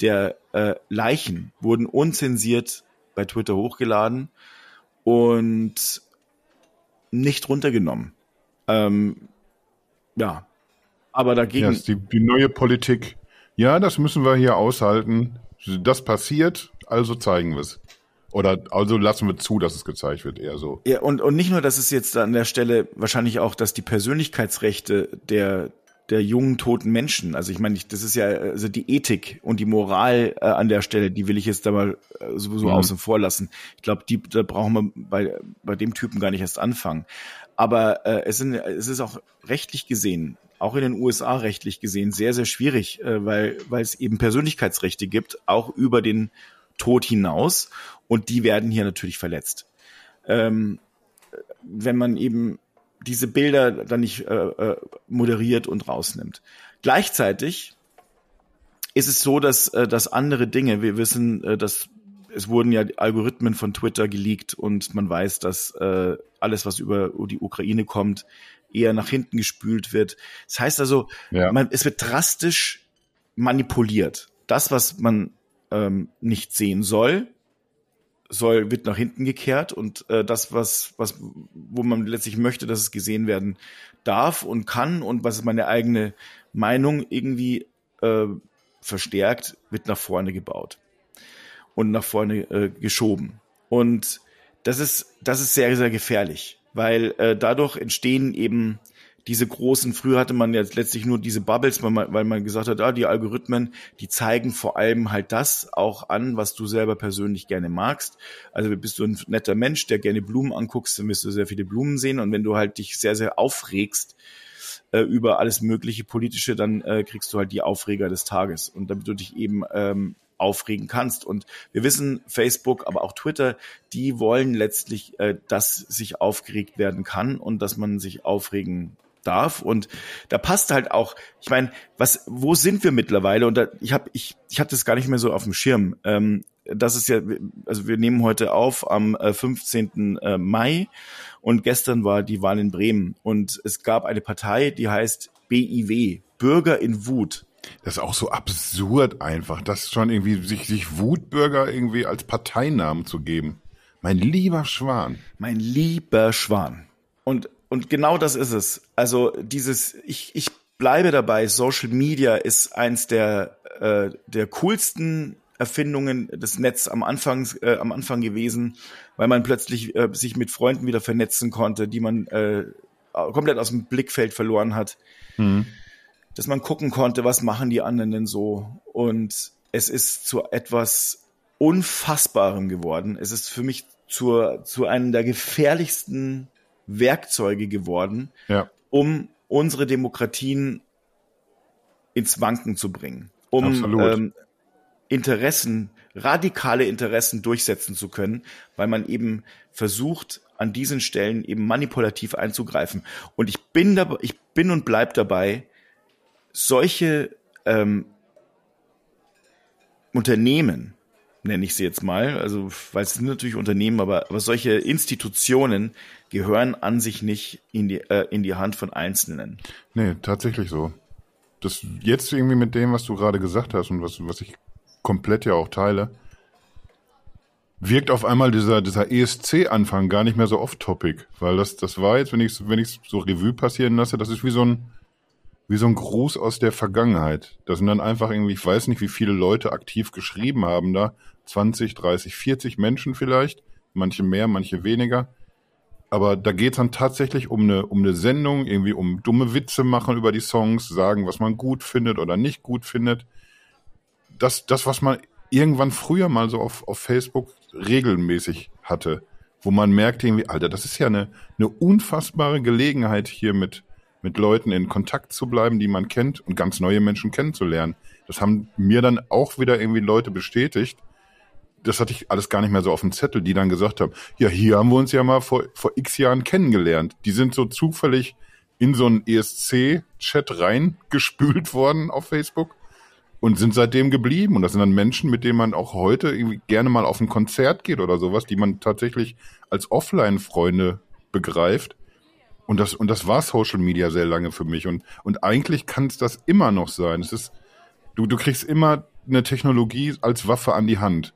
der äh, Leichen wurden unzensiert bei Twitter hochgeladen und nicht runtergenommen. Ähm, ja, aber dagegen. Ja, die, die neue Politik. Ja, das müssen wir hier aushalten. Das passiert, also zeigen wir es. Oder also lassen wir zu, dass es gezeigt wird, eher so. Ja, und, und nicht nur, dass es jetzt an der Stelle wahrscheinlich auch, dass die Persönlichkeitsrechte der, der jungen toten Menschen, also ich meine, das ist ja also die Ethik und die Moral äh, an der Stelle, die will ich jetzt da mal äh, sowieso mhm. außen vor lassen. Ich glaube, die da brauchen wir bei, bei dem Typen gar nicht erst anfangen. Aber äh, es, sind, es ist auch rechtlich gesehen auch in den USA rechtlich gesehen sehr, sehr schwierig, äh, weil, weil es eben Persönlichkeitsrechte gibt, auch über den Tod hinaus. Und die werden hier natürlich verletzt. Ähm, wenn man eben diese Bilder dann nicht äh, äh, moderiert und rausnimmt. Gleichzeitig ist es so, dass, äh, dass andere Dinge, wir wissen, äh, dass es wurden ja Algorithmen von Twitter geleakt und man weiß, dass äh, alles, was über die Ukraine kommt, eher nach hinten gespült wird. Das heißt also, ja. man, es wird drastisch manipuliert. Das, was man ähm, nicht sehen soll, soll, wird nach hinten gekehrt und äh, das, was, was, wo man letztlich möchte, dass es gesehen werden darf und kann und was meine eigene Meinung irgendwie äh, verstärkt, wird nach vorne gebaut und nach vorne äh, geschoben. Und das ist, das ist sehr, sehr gefährlich, weil äh, dadurch entstehen eben diese großen, früher hatte man jetzt letztlich nur diese Bubbles, weil man, weil man gesagt hat, ah, die Algorithmen, die zeigen vor allem halt das auch an, was du selber persönlich gerne magst. Also bist du ein netter Mensch, der gerne Blumen anguckst, dann wirst du sehr viele Blumen sehen. Und wenn du halt dich sehr, sehr aufregst äh, über alles mögliche politische, dann äh, kriegst du halt die Aufreger des Tages. Und damit du dich eben ähm, aufregen kannst. Und wir wissen, Facebook, aber auch Twitter, die wollen letztlich, äh, dass sich aufgeregt werden kann und dass man sich aufregen darf. Und da passt halt auch, ich meine, was, wo sind wir mittlerweile? Und da, ich habe, ich, ich hatte das gar nicht mehr so auf dem Schirm. Ähm, das ist ja, also wir nehmen heute auf am 15. Äh, äh, Mai und gestern war die Wahl in Bremen und es gab eine Partei, die heißt BIW, Bürger in Wut. Das ist auch so absurd einfach, das schon irgendwie sich, sich Wutbürger irgendwie als Parteinamen zu geben. Mein lieber Schwan. Mein lieber Schwan. Und und genau das ist es. Also dieses, ich, ich bleibe dabei, Social Media ist eins der, äh, der coolsten Erfindungen des Netz am Anfang, äh, am Anfang gewesen, weil man plötzlich äh, sich mit Freunden wieder vernetzen konnte, die man äh, komplett aus dem Blickfeld verloren hat. Mhm. Dass man gucken konnte, was machen die anderen denn so. Und es ist zu etwas Unfassbarem geworden. Es ist für mich zur, zu einem der gefährlichsten Werkzeuge geworden, ja. um unsere Demokratien ins Wanken zu bringen, um ähm, Interessen, radikale Interessen durchsetzen zu können, weil man eben versucht, an diesen Stellen eben manipulativ einzugreifen. Und ich bin dabei, ich bin und bleib dabei, solche ähm, Unternehmen, nenne ich sie jetzt mal, also weil es sind natürlich Unternehmen, aber, aber solche Institutionen gehören an sich nicht in die, äh, in die Hand von Einzelnen. Nee, tatsächlich so. Das jetzt irgendwie mit dem, was du gerade gesagt hast und was, was ich komplett ja auch teile, wirkt auf einmal dieser, dieser ESC-Anfang gar nicht mehr so off-topic, weil das, das war jetzt, wenn ich wenn ich so Revue passieren lasse, das ist wie so ein, wie so ein Gruß aus der Vergangenheit. Das sind dann einfach irgendwie, ich weiß nicht, wie viele Leute aktiv geschrieben haben da, 20, 30, 40 Menschen vielleicht, manche mehr, manche weniger. Aber da geht es dann tatsächlich um eine, um eine Sendung, irgendwie um dumme Witze machen über die Songs, sagen, was man gut findet oder nicht gut findet. Das, das was man irgendwann früher mal so auf, auf Facebook regelmäßig hatte, wo man merkt irgendwie, Alter, das ist ja eine, eine unfassbare Gelegenheit hier mit, mit Leuten in Kontakt zu bleiben, die man kennt und ganz neue Menschen kennenzulernen. Das haben mir dann auch wieder irgendwie Leute bestätigt, das hatte ich alles gar nicht mehr so auf dem Zettel, die dann gesagt haben, ja, hier haben wir uns ja mal vor, vor x Jahren kennengelernt. Die sind so zufällig in so einen ESC-Chat reingespült worden auf Facebook und sind seitdem geblieben. Und das sind dann Menschen, mit denen man auch heute irgendwie gerne mal auf ein Konzert geht oder sowas, die man tatsächlich als Offline-Freunde begreift. Und das, und das war Social Media sehr lange für mich. Und, und eigentlich kann es das immer noch sein. Es ist, du, du kriegst immer eine Technologie als Waffe an die Hand.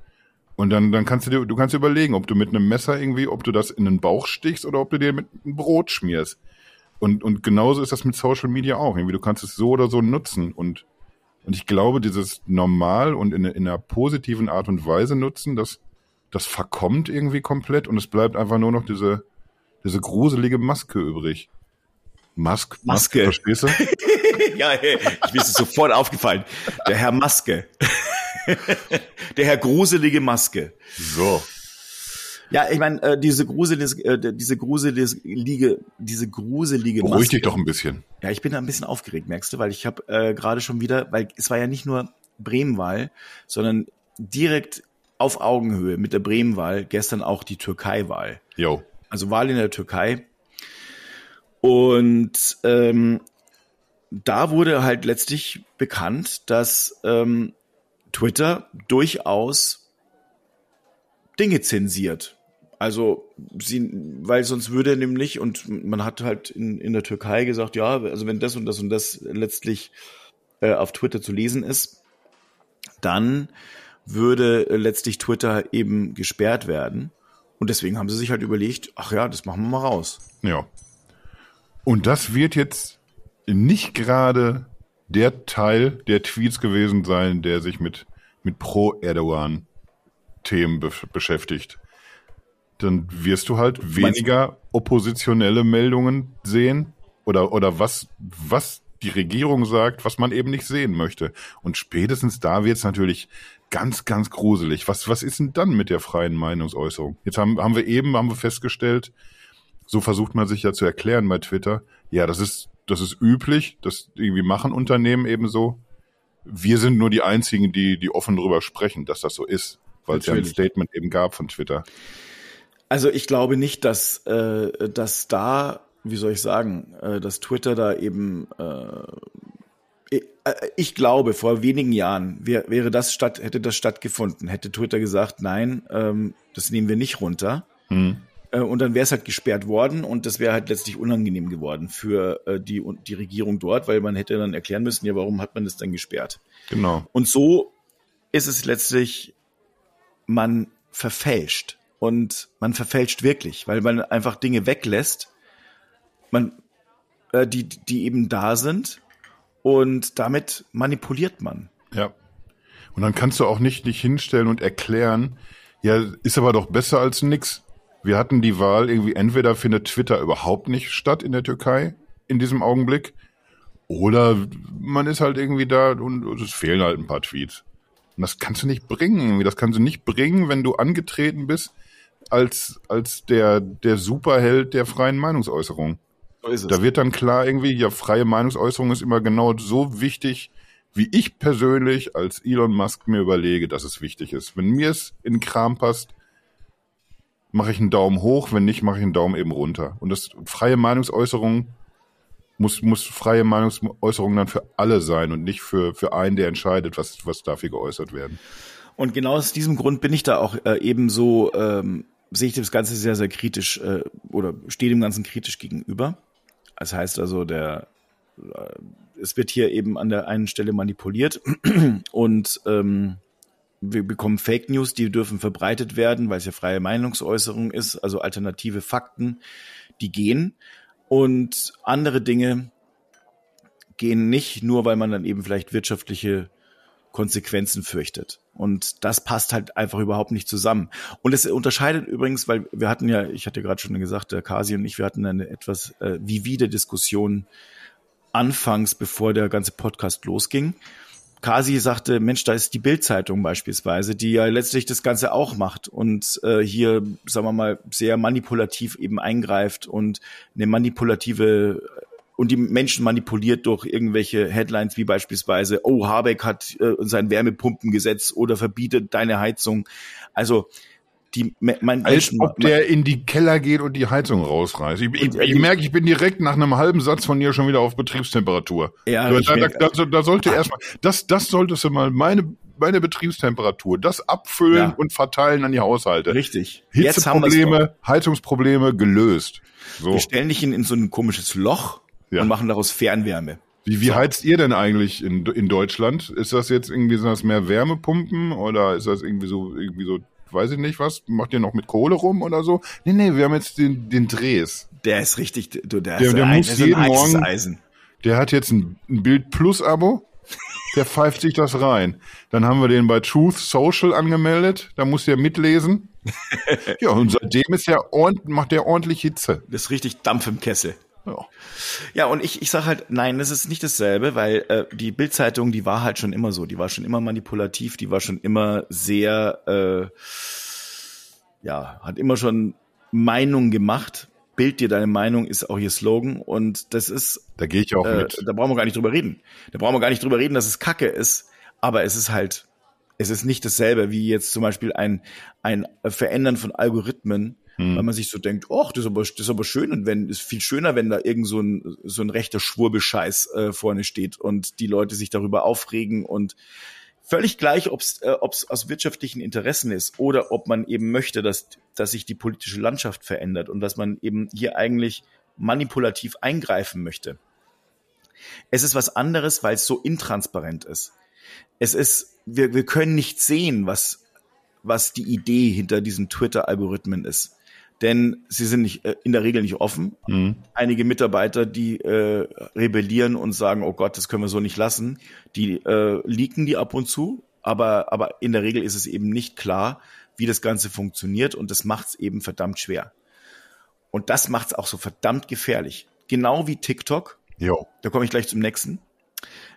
Und dann, dann kannst du dir, du kannst dir überlegen, ob du mit einem Messer irgendwie, ob du das in den Bauch stichst oder ob du dir mit einem Brot schmierst. Und, und genauso ist das mit Social Media auch. Irgendwie, du kannst es so oder so nutzen. Und, und ich glaube, dieses normal und in, in einer positiven Art und Weise nutzen, das, das verkommt irgendwie komplett und es bleibt einfach nur noch diese, diese gruselige Maske übrig. Mask, Maske. Maske verstehst du? (laughs) ja, hey, ich es sofort aufgefallen. Der Herr Maske. (laughs) Der Herr gruselige Maske. So. Ja, ich meine, äh, diese gruselige, äh, diese gruselige, diese gruselige Beruhig Maske. dich doch ein bisschen. Ja, ich bin da ein bisschen aufgeregt, merkst du, weil ich habe äh, gerade schon wieder, weil es war ja nicht nur Bremenwahl, sondern direkt auf Augenhöhe mit der Bremenwahl gestern auch die Türkei-Wahl. Jo. Also Wahl in der Türkei. Und ähm, da wurde halt letztlich bekannt, dass ähm, Twitter durchaus Dinge zensiert. Also sie, weil sonst würde nämlich, und man hat halt in, in der Türkei gesagt, ja, also wenn das und das und das letztlich äh, auf Twitter zu lesen ist, dann würde äh, letztlich Twitter eben gesperrt werden. Und deswegen haben sie sich halt überlegt, ach ja, das machen wir mal raus. Ja. Und das wird jetzt nicht gerade der Teil der Tweets gewesen sein, der sich mit, mit Pro-Erdogan-Themen be beschäftigt. Dann wirst du halt weniger oppositionelle Meldungen sehen oder, oder was, was die Regierung sagt, was man eben nicht sehen möchte. Und spätestens da wird es natürlich ganz, ganz gruselig. Was, was ist denn dann mit der freien Meinungsäußerung? Jetzt haben, haben wir eben, haben wir festgestellt, so versucht man sich ja zu erklären bei Twitter. Ja, das ist, das ist üblich, das irgendwie machen Unternehmen eben so. Wir sind nur die einzigen, die, die offen darüber sprechen, dass das so ist, weil es ja ein Statement eben gab von Twitter. Also ich glaube nicht, dass, äh, dass da, wie soll ich sagen, äh, dass Twitter da eben äh, äh ich glaube, vor wenigen Jahren wär, wäre das statt, hätte das stattgefunden, hätte Twitter gesagt, nein, ähm, das nehmen wir nicht runter. Hm. Äh, und dann wäre es halt gesperrt worden und das wäre halt letztlich unangenehm geworden für äh, die, die Regierung dort, weil man hätte dann erklären müssen, ja, warum hat man das dann gesperrt? Genau. Und so ist es letztlich, man verfälscht. Und man verfälscht wirklich, weil man einfach Dinge weglässt, man, äh, die, die eben da sind und damit manipuliert man. Ja. Und dann kannst du auch nicht dich hinstellen und erklären, ja, ist aber doch besser als nix. Wir hatten die Wahl irgendwie, entweder findet Twitter überhaupt nicht statt in der Türkei in diesem Augenblick, oder man ist halt irgendwie da und es fehlen halt ein paar Tweets. Und das kannst du nicht bringen. Das kannst du nicht bringen, wenn du angetreten bist als, als der, der Superheld der freien Meinungsäußerung. So. Da wird dann klar irgendwie, ja, freie Meinungsäußerung ist immer genau so wichtig, wie ich persönlich als Elon Musk mir überlege, dass es wichtig ist. Wenn mir es in den Kram passt, mache ich einen Daumen hoch, wenn nicht, mache ich einen Daumen eben runter. Und das freie Meinungsäußerung muss, muss freie Meinungsäußerung dann für alle sein und nicht für, für einen, der entscheidet, was, was darf hier geäußert werden. Und genau aus diesem Grund bin ich da auch äh, ebenso, ähm, sehe ich das Ganze sehr, sehr kritisch äh, oder stehe dem Ganzen kritisch gegenüber. Das heißt also, der äh, es wird hier eben an der einen Stelle manipuliert (clears throat) und ähm, wir bekommen Fake News, die dürfen verbreitet werden, weil es ja freie Meinungsäußerung ist, also alternative Fakten, die gehen. Und andere Dinge gehen nicht, nur weil man dann eben vielleicht wirtschaftliche Konsequenzen fürchtet. Und das passt halt einfach überhaupt nicht zusammen. Und es unterscheidet übrigens, weil wir hatten ja, ich hatte gerade schon gesagt, der Kasi und ich, wir hatten eine etwas äh, vivide Diskussion anfangs, bevor der ganze Podcast losging. Kasi sagte, Mensch, da ist die Bildzeitung beispielsweise, die ja letztlich das Ganze auch macht und äh, hier, sagen wir mal, sehr manipulativ eben eingreift und eine manipulative und die Menschen manipuliert durch irgendwelche Headlines wie beispielsweise, oh, Habeck hat äh, sein Wärmepumpengesetz oder verbietet deine Heizung. Also die mein Als ob der in die Keller geht und die Heizung rausreißt. Ich, ich, ich merke, ich bin direkt nach einem halben Satz von dir schon wieder auf Betriebstemperatur. Ja, da, da, da, da sollte erstmal, das, das solltest du mal, meine, meine Betriebstemperatur, das abfüllen ja. und verteilen an die Haushalte. Richtig. Hitzeprobleme, Heizungsprobleme gelöst. So. Wir stellen dich in, in so ein komisches Loch ja. und machen daraus Fernwärme. Wie, wie so. heizt ihr denn eigentlich in, in Deutschland? Ist das jetzt irgendwie sind das mehr Wärmepumpen oder ist das irgendwie so irgendwie so weiß ich nicht was, macht ihr noch mit Kohle rum oder so? Nee, nee, wir haben jetzt den, den Drehs. Der ist richtig, du, der, der, ist der ein, muss jeden Morgen, Eisen. der hat jetzt ein, ein Bild Plus Abo, der pfeift sich das rein. Dann haben wir den bei Truth Social angemeldet, da muss der mitlesen. (laughs) ja, und seitdem ist der ordentlich, macht der ordentlich Hitze. Das ist richtig Dampf im Kessel. Ja. ja, und ich, ich sage halt, nein, das ist nicht dasselbe, weil äh, die Bildzeitung, die war halt schon immer so, die war schon immer manipulativ, die war schon immer sehr, äh, ja, hat immer schon Meinung gemacht. Bild dir deine Meinung ist auch ihr Slogan und das ist. Da gehe ich auch äh, mit. Da brauchen wir gar nicht drüber reden. Da brauchen wir gar nicht drüber reden, dass es Kacke ist, aber es ist halt, es ist nicht dasselbe wie jetzt zum Beispiel ein ein Verändern von Algorithmen hm. Weil man sich so denkt, ach, das ist aber, das ist aber schön und wenn, ist viel schöner, wenn da irgend so ein, so ein rechter Schwurbelscheiß äh, vorne steht und die Leute sich darüber aufregen und völlig gleich, ob es äh, ob's aus wirtschaftlichen Interessen ist oder ob man eben möchte, dass, dass sich die politische Landschaft verändert und dass man eben hier eigentlich manipulativ eingreifen möchte. Es ist was anderes, weil es so intransparent ist. es ist, wir, wir können nicht sehen, was, was die Idee hinter diesen Twitter-Algorithmen ist. Denn sie sind nicht, äh, in der Regel nicht offen. Mhm. Einige Mitarbeiter, die äh, rebellieren und sagen, oh Gott, das können wir so nicht lassen, die äh, leaken die ab und zu, aber, aber in der Regel ist es eben nicht klar, wie das Ganze funktioniert und das macht es eben verdammt schwer. Und das macht es auch so verdammt gefährlich. Genau wie TikTok. Jo. Da komme ich gleich zum nächsten.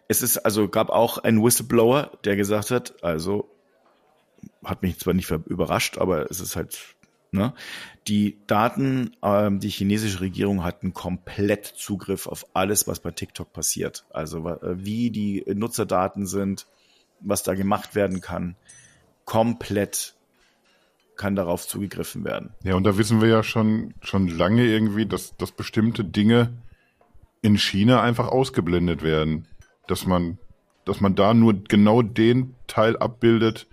Es ist also gab auch einen Whistleblower, der gesagt hat, also hat mich zwar nicht überrascht, aber es ist halt ne, die Daten, ähm, die chinesische Regierung hatten komplett Zugriff auf alles, was bei TikTok passiert. Also äh, wie die Nutzerdaten sind, was da gemacht werden kann, komplett kann darauf zugegriffen werden. Ja, und da wissen wir ja schon, schon lange irgendwie, dass, dass bestimmte Dinge in China einfach ausgeblendet werden. Dass man, dass man da nur genau den Teil abbildet,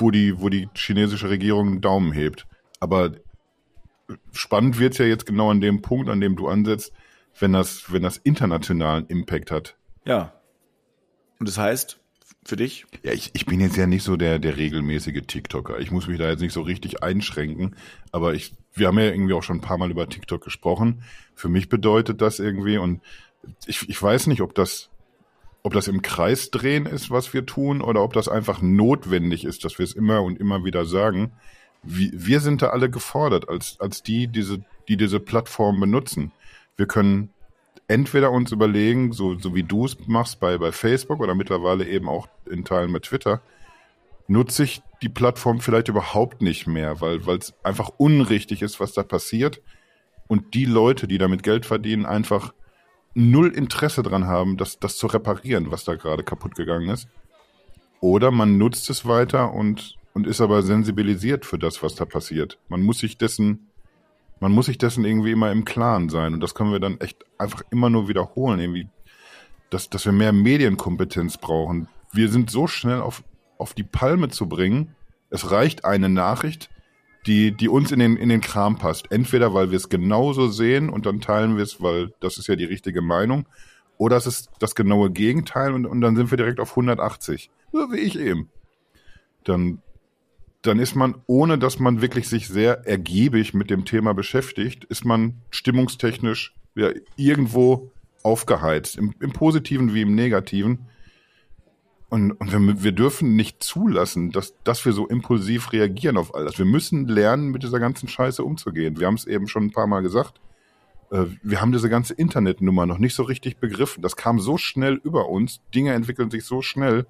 wo die, wo die chinesische Regierung einen Daumen hebt. Aber spannend wird's ja jetzt genau an dem Punkt, an dem du ansetzt, wenn das, wenn das internationalen Impact hat. Ja. Und das heißt, für dich? Ja, ich, ich bin jetzt ja nicht so der, der regelmäßige TikToker. Ich muss mich da jetzt nicht so richtig einschränken. Aber ich, wir haben ja irgendwie auch schon ein paar Mal über TikTok gesprochen. Für mich bedeutet das irgendwie und ich, ich weiß nicht, ob das, ob das im Kreis drehen ist, was wir tun, oder ob das einfach notwendig ist, dass wir es immer und immer wieder sagen. Wir, wir sind da alle gefordert, als, als die, diese, die diese Plattform benutzen. Wir können entweder uns überlegen, so, so wie du es machst bei, bei Facebook oder mittlerweile eben auch in Teilen mit Twitter, nutze ich die Plattform vielleicht überhaupt nicht mehr, weil es einfach unrichtig ist, was da passiert und die Leute, die damit Geld verdienen, einfach null Interesse dran haben, das, das zu reparieren, was da gerade kaputt gegangen ist. Oder man nutzt es weiter und, und ist aber sensibilisiert für das, was da passiert. Man muss sich dessen man muss sich dessen irgendwie immer im Klaren sein. Und das können wir dann echt einfach immer nur wiederholen, irgendwie, dass, dass wir mehr Medienkompetenz brauchen. Wir sind so schnell auf, auf die Palme zu bringen. Es reicht eine Nachricht, die, die uns in den, in den Kram passt. Entweder, weil wir es genauso sehen und dann teilen wir es, weil das ist ja die richtige Meinung. Oder es ist das genaue Gegenteil und, und dann sind wir direkt auf 180. So wie ich eben. Dann dann ist man, ohne dass man wirklich sich sehr ergiebig mit dem Thema beschäftigt, ist man stimmungstechnisch ja, irgendwo aufgeheizt, im, im Positiven wie im Negativen. Und, und wir, wir dürfen nicht zulassen, dass, dass wir so impulsiv reagieren auf all das. Wir müssen lernen, mit dieser ganzen Scheiße umzugehen. Wir haben es eben schon ein paar Mal gesagt. Äh, wir haben diese ganze Internetnummer noch nicht so richtig begriffen. Das kam so schnell über uns. Dinge entwickeln sich so schnell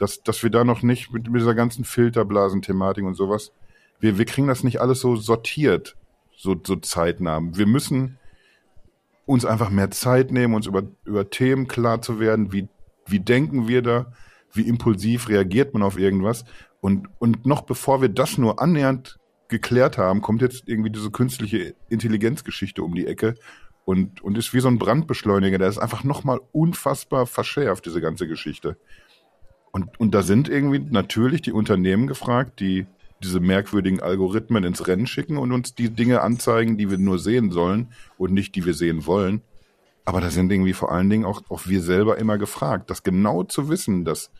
dass, dass wir da noch nicht mit, mit dieser ganzen Filterblasen-Thematik und sowas, wir, wir kriegen das nicht alles so sortiert, so, so zeitnah. Wir müssen uns einfach mehr Zeit nehmen, uns über, über Themen klar zu werden, wie, wie denken wir da, wie impulsiv reagiert man auf irgendwas. Und, und noch bevor wir das nur annähernd geklärt haben, kommt jetzt irgendwie diese künstliche Intelligenzgeschichte um die Ecke und, und ist wie so ein Brandbeschleuniger, der ist einfach nochmal unfassbar verschärft, diese ganze Geschichte. Und, und da sind irgendwie natürlich die Unternehmen gefragt, die diese merkwürdigen Algorithmen ins Rennen schicken und uns die Dinge anzeigen, die wir nur sehen sollen und nicht die wir sehen wollen. Aber da sind irgendwie vor allen Dingen auch, auch wir selber immer gefragt, das genau zu wissen, dass,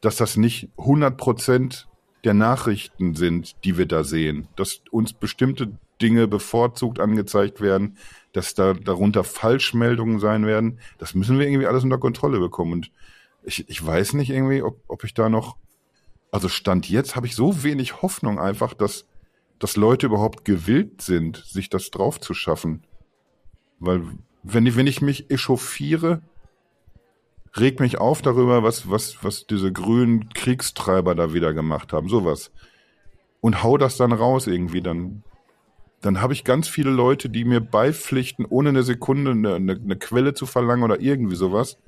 dass das nicht 100 Prozent der Nachrichten sind, die wir da sehen, dass uns bestimmte Dinge bevorzugt angezeigt werden, dass da darunter Falschmeldungen sein werden. Das müssen wir irgendwie alles unter Kontrolle bekommen. Und ich, ich weiß nicht irgendwie, ob, ob ich da noch, also Stand jetzt habe ich so wenig Hoffnung einfach, dass, dass Leute überhaupt gewillt sind, sich das drauf zu schaffen. Weil, wenn ich, wenn ich mich echauffiere, reg mich auf darüber, was, was, was diese grünen Kriegstreiber da wieder gemacht haben, sowas. Und hau das dann raus irgendwie, dann, dann habe ich ganz viele Leute, die mir beipflichten, ohne eine Sekunde eine, eine, eine Quelle zu verlangen oder irgendwie sowas.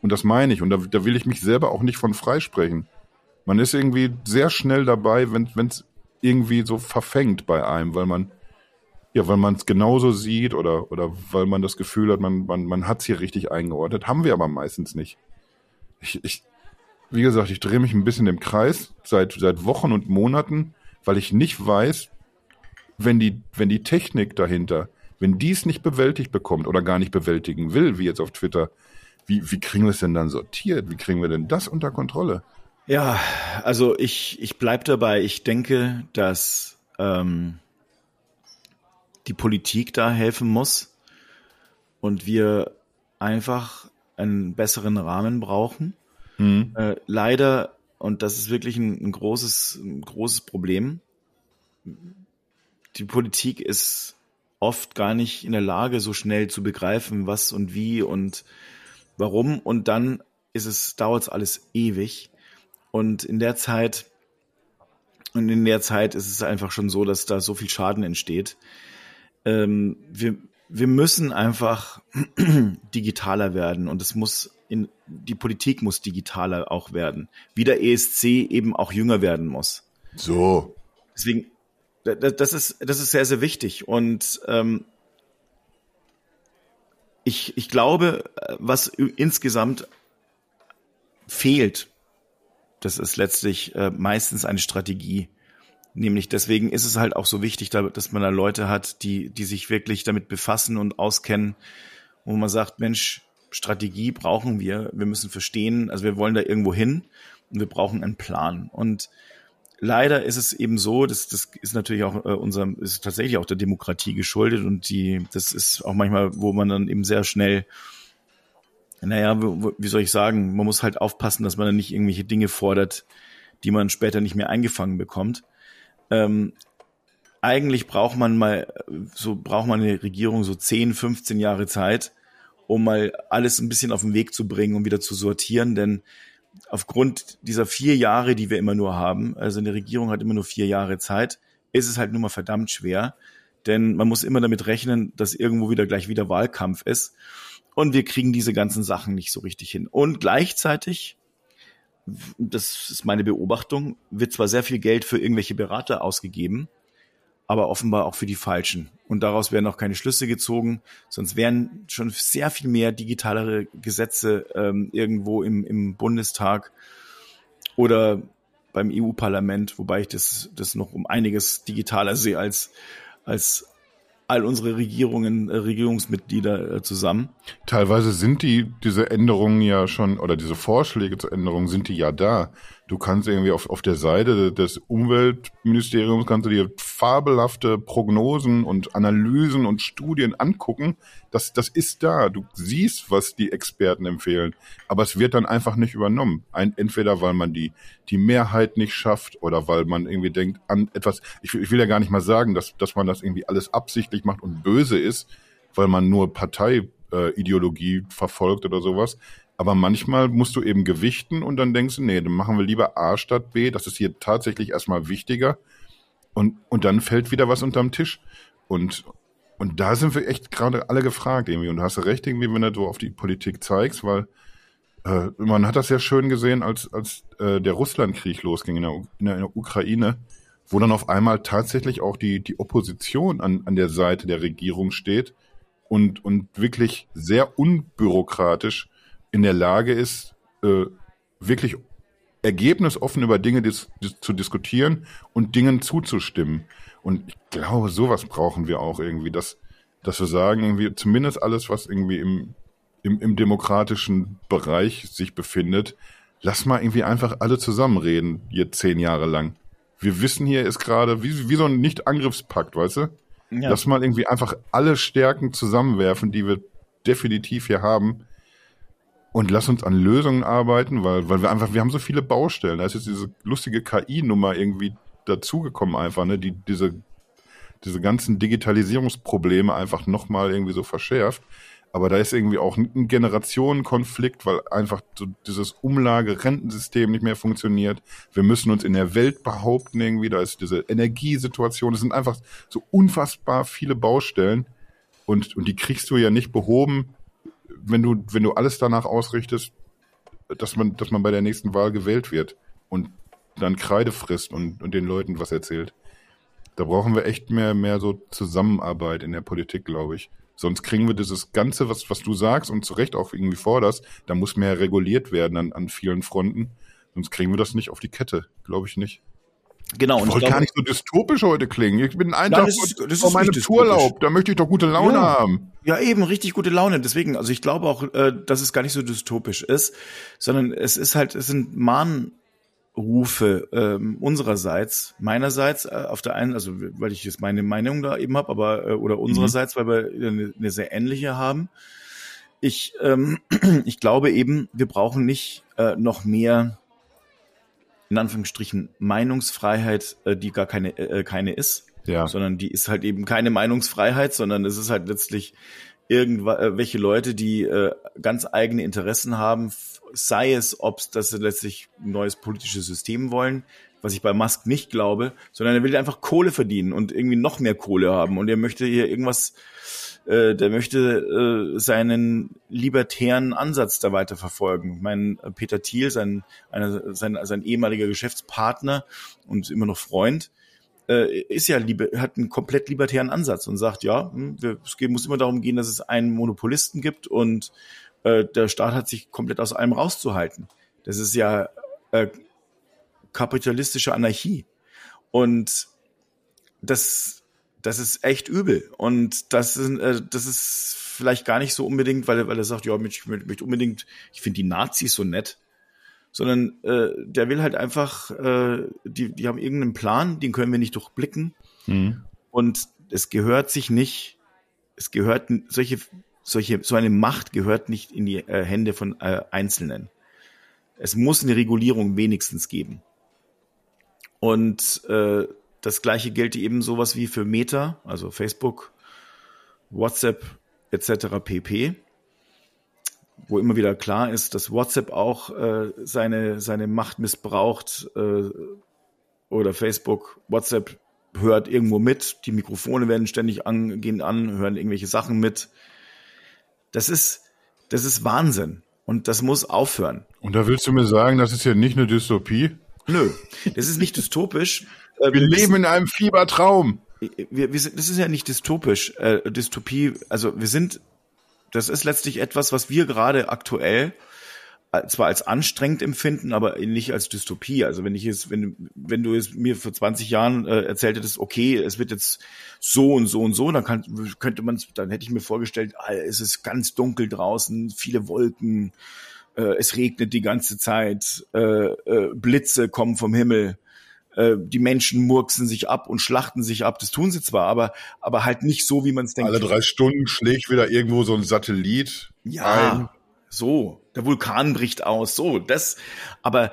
Und das meine ich. Und da, da will ich mich selber auch nicht von freisprechen. Man ist irgendwie sehr schnell dabei, wenn es irgendwie so verfängt bei einem, weil man ja, weil man es genauso sieht oder, oder weil man das Gefühl hat, man, man, man hat es hier richtig eingeordnet. Haben wir aber meistens nicht. Ich, ich, wie gesagt, ich drehe mich ein bisschen im Kreis seit, seit Wochen und Monaten, weil ich nicht weiß, wenn die, wenn die Technik dahinter, wenn die es nicht bewältigt bekommt oder gar nicht bewältigen will, wie jetzt auf Twitter, wie, wie kriegen wir es denn dann sortiert? Wie kriegen wir denn das unter Kontrolle? Ja, also ich, ich bleib dabei. Ich denke, dass ähm, die Politik da helfen muss und wir einfach einen besseren Rahmen brauchen. Mhm. Äh, leider, und das ist wirklich ein, ein großes, ein großes Problem, die Politik ist oft gar nicht in der Lage, so schnell zu begreifen, was und wie und warum. Und dann ist es, dauert es alles ewig. Und in der Zeit, und in der Zeit ist es einfach schon so, dass da so viel Schaden entsteht. Ähm, wir, wir müssen einfach (clears throat) digitaler werden und es muss in, die Politik muss digitaler auch werden, wie der ESC eben auch jünger werden muss. So. Deswegen, das ist, das ist sehr, sehr wichtig und ähm, ich, ich glaube, was insgesamt fehlt, das ist letztlich äh, meistens eine Strategie. Nämlich deswegen ist es halt auch so wichtig, dass man da Leute hat, die, die sich wirklich damit befassen und auskennen, wo man sagt, Mensch, Strategie brauchen wir. Wir müssen verstehen, also wir wollen da irgendwo hin und wir brauchen einen Plan. Und leider ist es eben so, dass das ist natürlich auch äh, ist tatsächlich auch der Demokratie geschuldet und die, das ist auch manchmal, wo man dann eben sehr schnell, naja, wie soll ich sagen, man muss halt aufpassen, dass man dann nicht irgendwelche Dinge fordert, die man später nicht mehr eingefangen bekommt. Ähm, eigentlich braucht man mal, so braucht man eine Regierung so 10, 15 Jahre Zeit, um mal alles ein bisschen auf den Weg zu bringen, um wieder zu sortieren, denn aufgrund dieser vier Jahre, die wir immer nur haben, also eine Regierung hat immer nur vier Jahre Zeit, ist es halt nun mal verdammt schwer, denn man muss immer damit rechnen, dass irgendwo wieder gleich wieder Wahlkampf ist. Und wir kriegen diese ganzen Sachen nicht so richtig hin. Und gleichzeitig das ist meine Beobachtung, wird zwar sehr viel Geld für irgendwelche Berater ausgegeben, aber offenbar auch für die falschen. Und daraus werden auch keine Schlüsse gezogen, sonst wären schon sehr viel mehr digitalere Gesetze ähm, irgendwo im, im Bundestag oder beim EU-Parlament, wobei ich das, das noch um einiges digitaler sehe als, als all unsere Regierungen, äh, Regierungsmitglieder äh, zusammen. Teilweise sind die, diese Änderungen ja schon, oder diese Vorschläge zur Änderung sind die ja da. Du kannst irgendwie auf, auf der Seite des Umweltministeriums kannst du dir fabelhafte Prognosen und Analysen und Studien angucken. Das, das ist da. Du siehst, was die Experten empfehlen. Aber es wird dann einfach nicht übernommen. Ein, entweder weil man die, die Mehrheit nicht schafft oder weil man irgendwie denkt an etwas. Ich, ich will ja gar nicht mal sagen, dass, dass man das irgendwie alles absichtlich macht und böse ist, weil man nur Parteiideologie äh, verfolgt oder sowas. Aber manchmal musst du eben gewichten und dann denkst du, nee, dann machen wir lieber A statt B. Das ist hier tatsächlich erstmal wichtiger. Und, und dann fällt wieder was unterm Tisch. Und, und da sind wir echt gerade alle gefragt irgendwie. Und du hast recht irgendwie, wenn du so auf die Politik zeigst, weil äh, man hat das ja schön gesehen, als, als äh, der Russlandkrieg losging in der, in der Ukraine, wo dann auf einmal tatsächlich auch die, die Opposition an, an der Seite der Regierung steht und, und wirklich sehr unbürokratisch in der Lage ist, äh, wirklich ergebnisoffen über Dinge dis dis zu diskutieren und Dingen zuzustimmen. Und ich glaube, sowas brauchen wir auch irgendwie, dass, dass wir sagen, irgendwie zumindest alles, was irgendwie im, im, im demokratischen Bereich sich befindet, lass mal irgendwie einfach alle zusammenreden, jetzt zehn Jahre lang. Wir wissen hier ist gerade wie, wie so ein Nicht-Angriffspakt, weißt du? Ja. Lass mal irgendwie einfach alle Stärken zusammenwerfen, die wir definitiv hier haben und lass uns an Lösungen arbeiten, weil, weil wir einfach, wir haben so viele Baustellen. Da ist jetzt diese lustige KI-Nummer irgendwie dazugekommen einfach, ne, die diese, diese ganzen Digitalisierungsprobleme einfach nochmal irgendwie so verschärft. Aber da ist irgendwie auch ein Generationenkonflikt, weil einfach so dieses Umlage-Rentensystem nicht mehr funktioniert. Wir müssen uns in der Welt behaupten irgendwie. Da ist diese Energiesituation. Es sind einfach so unfassbar viele Baustellen. Und, und die kriegst du ja nicht behoben, wenn du, wenn du alles danach ausrichtest, dass man, dass man bei der nächsten Wahl gewählt wird und dann Kreide frisst und, und den Leuten was erzählt. Da brauchen wir echt mehr, mehr so Zusammenarbeit in der Politik, glaube ich. Sonst kriegen wir dieses Ganze, was, was du sagst und zu Recht auch irgendwie forderst, da muss mehr reguliert werden an, an vielen Fronten. Sonst kriegen wir das nicht auf die Kette, glaube ich nicht. Genau. Ich wollte gar nicht so dystopisch heute klingen. Ich bin ein Nein, Tag das ist- das ist vor meinem nicht Tourlaub. Da möchte ich doch gute Laune Ja. haben. Ja, eben, richtig gute Laune. Deswegen, also ich glaube auch, äh, dass es gar nicht so dystopisch ist, sondern es ist halt, es sind Mahnrufe ähm, unsererseits, meinerseits äh, auf der einen, also weil ich jetzt meine Meinung da eben habe, aber äh, oder unsererseits, weil wir eine, eine sehr ähnliche haben. Ich, ähm, (clears throat) ich glaube eben, wir brauchen nicht äh, noch mehr in Anführungsstrichen Meinungsfreiheit, äh, die gar keine äh, keine ist Ja. sondern die ist halt eben keine Meinungsfreiheit, sondern es ist halt letztlich irgendwelche Leute, die äh, ganz eigene Interessen haben, sei es, ob das sie letztlich ein neues politisches System wollen, was ich bei Musk nicht glaube, sondern er will einfach Kohle verdienen und irgendwie noch mehr Kohle haben und er möchte hier irgendwas, äh, der möchte äh, seinen libertären Ansatz da weiter verfolgen. Mein Peter Thiel, sein, einer, sein, sein ehemaliger Geschäftspartner und immer noch Freund, äh, ist ja hat einen komplett libertären Ansatz und sagt, ja, hm, es muss immer darum gehen, dass es einen Monopolisten gibt und äh, der Staat hat sich komplett aus allem rauszuhalten. Das ist ja äh, kapitalistische Anarchie. Und das, das ist echt übel. Und das ist, äh, das ist vielleicht gar nicht so unbedingt, weil er, weil er sagt, ja, ich möchte unbedingt, ich finde die Nazis so nett sondern äh, der will halt einfach, äh, die, die haben irgendeinen Plan, den können wir nicht durchblicken Mhm. und es gehört sich nicht, es gehört solche, solche, so eine Macht gehört nicht in die äh, Hände von äh, Einzelnen. Es muss eine Regulierung wenigstens geben. Und äh, das gleiche gilt eben sowas wie für Meta, also Facebook, WhatsApp etc. pp wo immer wieder klar ist, dass WhatsApp auch äh, seine, seine Macht missbraucht äh, oder Facebook. WhatsApp hört irgendwo mit, die Mikrofone werden ständig an, gehen an, hören irgendwelche Sachen mit. Das ist, das ist Wahnsinn und das muss aufhören. Und da willst du mir sagen, das ist ja nicht eine Dystopie? Nö, das ist nicht dystopisch. Äh, Wir wissen- leben in einem Fiebertraum. wir, wir sind, das ist ja nicht dystopisch, äh, Dystopie, also wir sind, das ist letztlich etwas, was wir gerade aktuell äh, zwar als anstrengend empfinden, aber nicht als Dystopie. Also wenn ich es, wenn, wenn du es mir vor 20 Jahren äh, erzählt hättest, okay, es wird jetzt so und so und so, dann kann, könnte man dann hätte ich mir vorgestellt, ah, es ist ganz dunkel draußen, viele Wolken, äh, es regnet die ganze Zeit, äh, äh, Blitze kommen vom Himmel äh, die Menschen murksen sich ab und schlachten sich ab. Das tun sie zwar, aber, aber halt nicht so, wie man es denkt. Alle drei Stunden schlägt wieder irgendwo so ein Satellit ja, ein. so. Der Vulkan bricht aus. So, das. Aber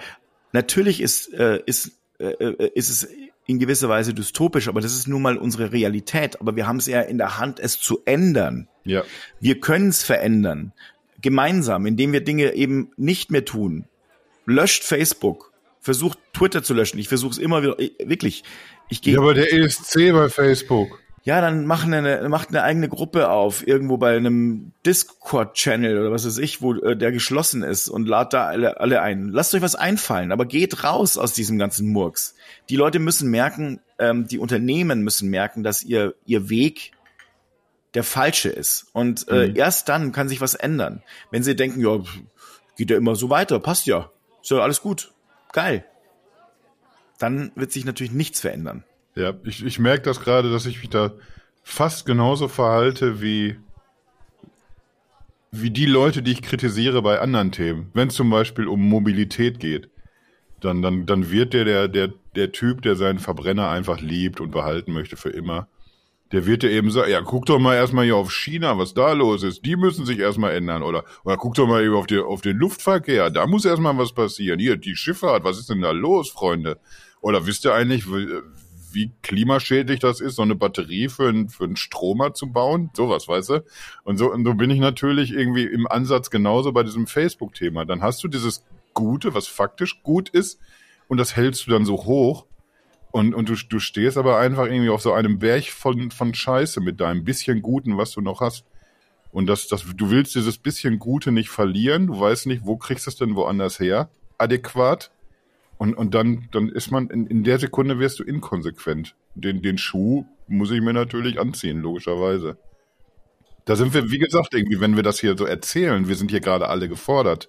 natürlich ist, äh, ist, äh, äh, ist es in gewisser Weise dystopisch, aber das ist nun mal unsere Realität. Aber wir haben es ja in der Hand, es zu ändern. Ja. Wir können es verändern. Gemeinsam, indem wir Dinge eben nicht mehr tun. Löscht Facebook. Versucht Twitter zu löschen. Ich versuche es immer wieder. Ich- Wirklich. Ich gehe Ja, aber der ESC bei Facebook. ja, dann machen eine, macht eine eigene Gruppe auf, irgendwo bei einem Discord-Channel oder was weiß ich, wo äh, der geschlossen ist und lad da alle, alle ein. Lasst euch was einfallen, aber geht raus aus diesem ganzen Murks. Die Leute müssen merken, ähm, die Unternehmen müssen merken, dass ihr, ihr Weg der falsche ist. Und äh, erst dann kann sich was ändern. Wenn sie denken, ja, geht ja immer so weiter, passt ja, ist ja alles gut, geil. Dann wird sich natürlich nichts verändern. Ja, ich, ich merke das gerade, dass ich mich da fast genauso verhalte wie, wie die Leute, die ich kritisiere bei anderen Themen. Wenn es zum Beispiel um Mobilität geht, dann, dann, dann wird der, der, der, der Typ, der seinen Verbrenner einfach liebt und behalten möchte für immer, der wird ja eben sagen, ja, guck doch mal erstmal hier auf China, was da los ist. Die müssen sich erstmal ändern. Oder, oder guck doch mal eben auf, die, auf den Luftverkehr, da muss erstmal was passieren. Hier, die Schifffahrt, was ist denn da los, Freunde? Oder wisst ihr eigentlich, wie, klimaschädlich das ist, so eine Batterie für, einen- für einen Stromer zu bauen? Sowas, weißt du? Und so, und so bin ich natürlich irgendwie im Ansatz genauso bei diesem Facebook-Thema. Dann hast du dieses Gute, was faktisch gut ist, und das hältst du dann so hoch. Und, und du, du stehst aber einfach irgendwie auf so einem Berg von, von Scheiße mit deinem bisschen Guten, was du noch hast. Und das, das, du willst dieses bisschen Gute nicht verlieren. Du weißt nicht, wo kriegst du es denn woanders her? Adäquat. Und, und dann, dann ist man, in, in der Sekunde wirst du inkonsequent. Den, den Schuh muss ich mir natürlich anziehen, logischerweise. Da sind wir, wie gesagt, irgendwie, wenn wir das hier so erzählen, wir sind hier gerade alle gefordert,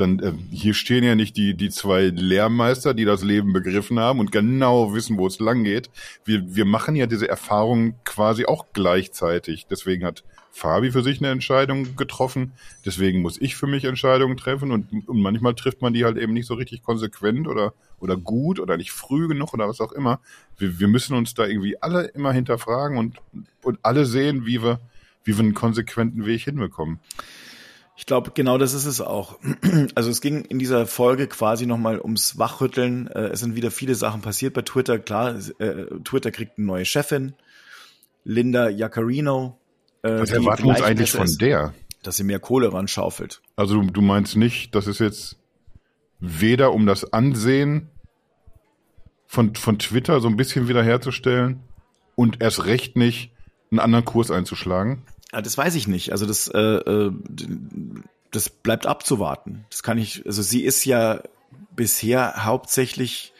dann äh, hier stehen ja nicht die die zwei Lehrmeister, die das Leben begriffen haben und genau wissen, wo es lang geht. Wir wir machen ja diese Erfahrungen quasi auch gleichzeitig. Deswegen hat Fabi für sich eine Entscheidung getroffen. Deswegen muss ich für mich Entscheidungen treffen und, und manchmal trifft man die halt eben nicht so richtig konsequent oder oder gut oder nicht früh genug oder was auch immer. Wir, wir müssen uns da irgendwie alle immer hinterfragen und und alle sehen, wie wir wie wir einen konsequenten Weg hinbekommen. Ich glaube, genau das ist es auch. (clears throat) Also es ging in dieser Folge quasi nochmal ums Wachrütteln. Äh, es sind wieder viele Sachen passiert bei Twitter. Klar, äh, Twitter kriegt eine neue Chefin, Linda Jaccarino. Äh, Was erwarten wir uns eigentlich von der? Dass sie mehr Kohle ran schaufelt. Also du, du meinst nicht, dass es jetzt weder um das Ansehen von, von Twitter so ein bisschen wiederherzustellen und erst recht nicht einen anderen Kurs einzuschlagen? Ja, das weiß ich nicht. Also das, äh, äh, das bleibt abzuwarten. Das kann ich, also sie ist ja bisher hauptsächlich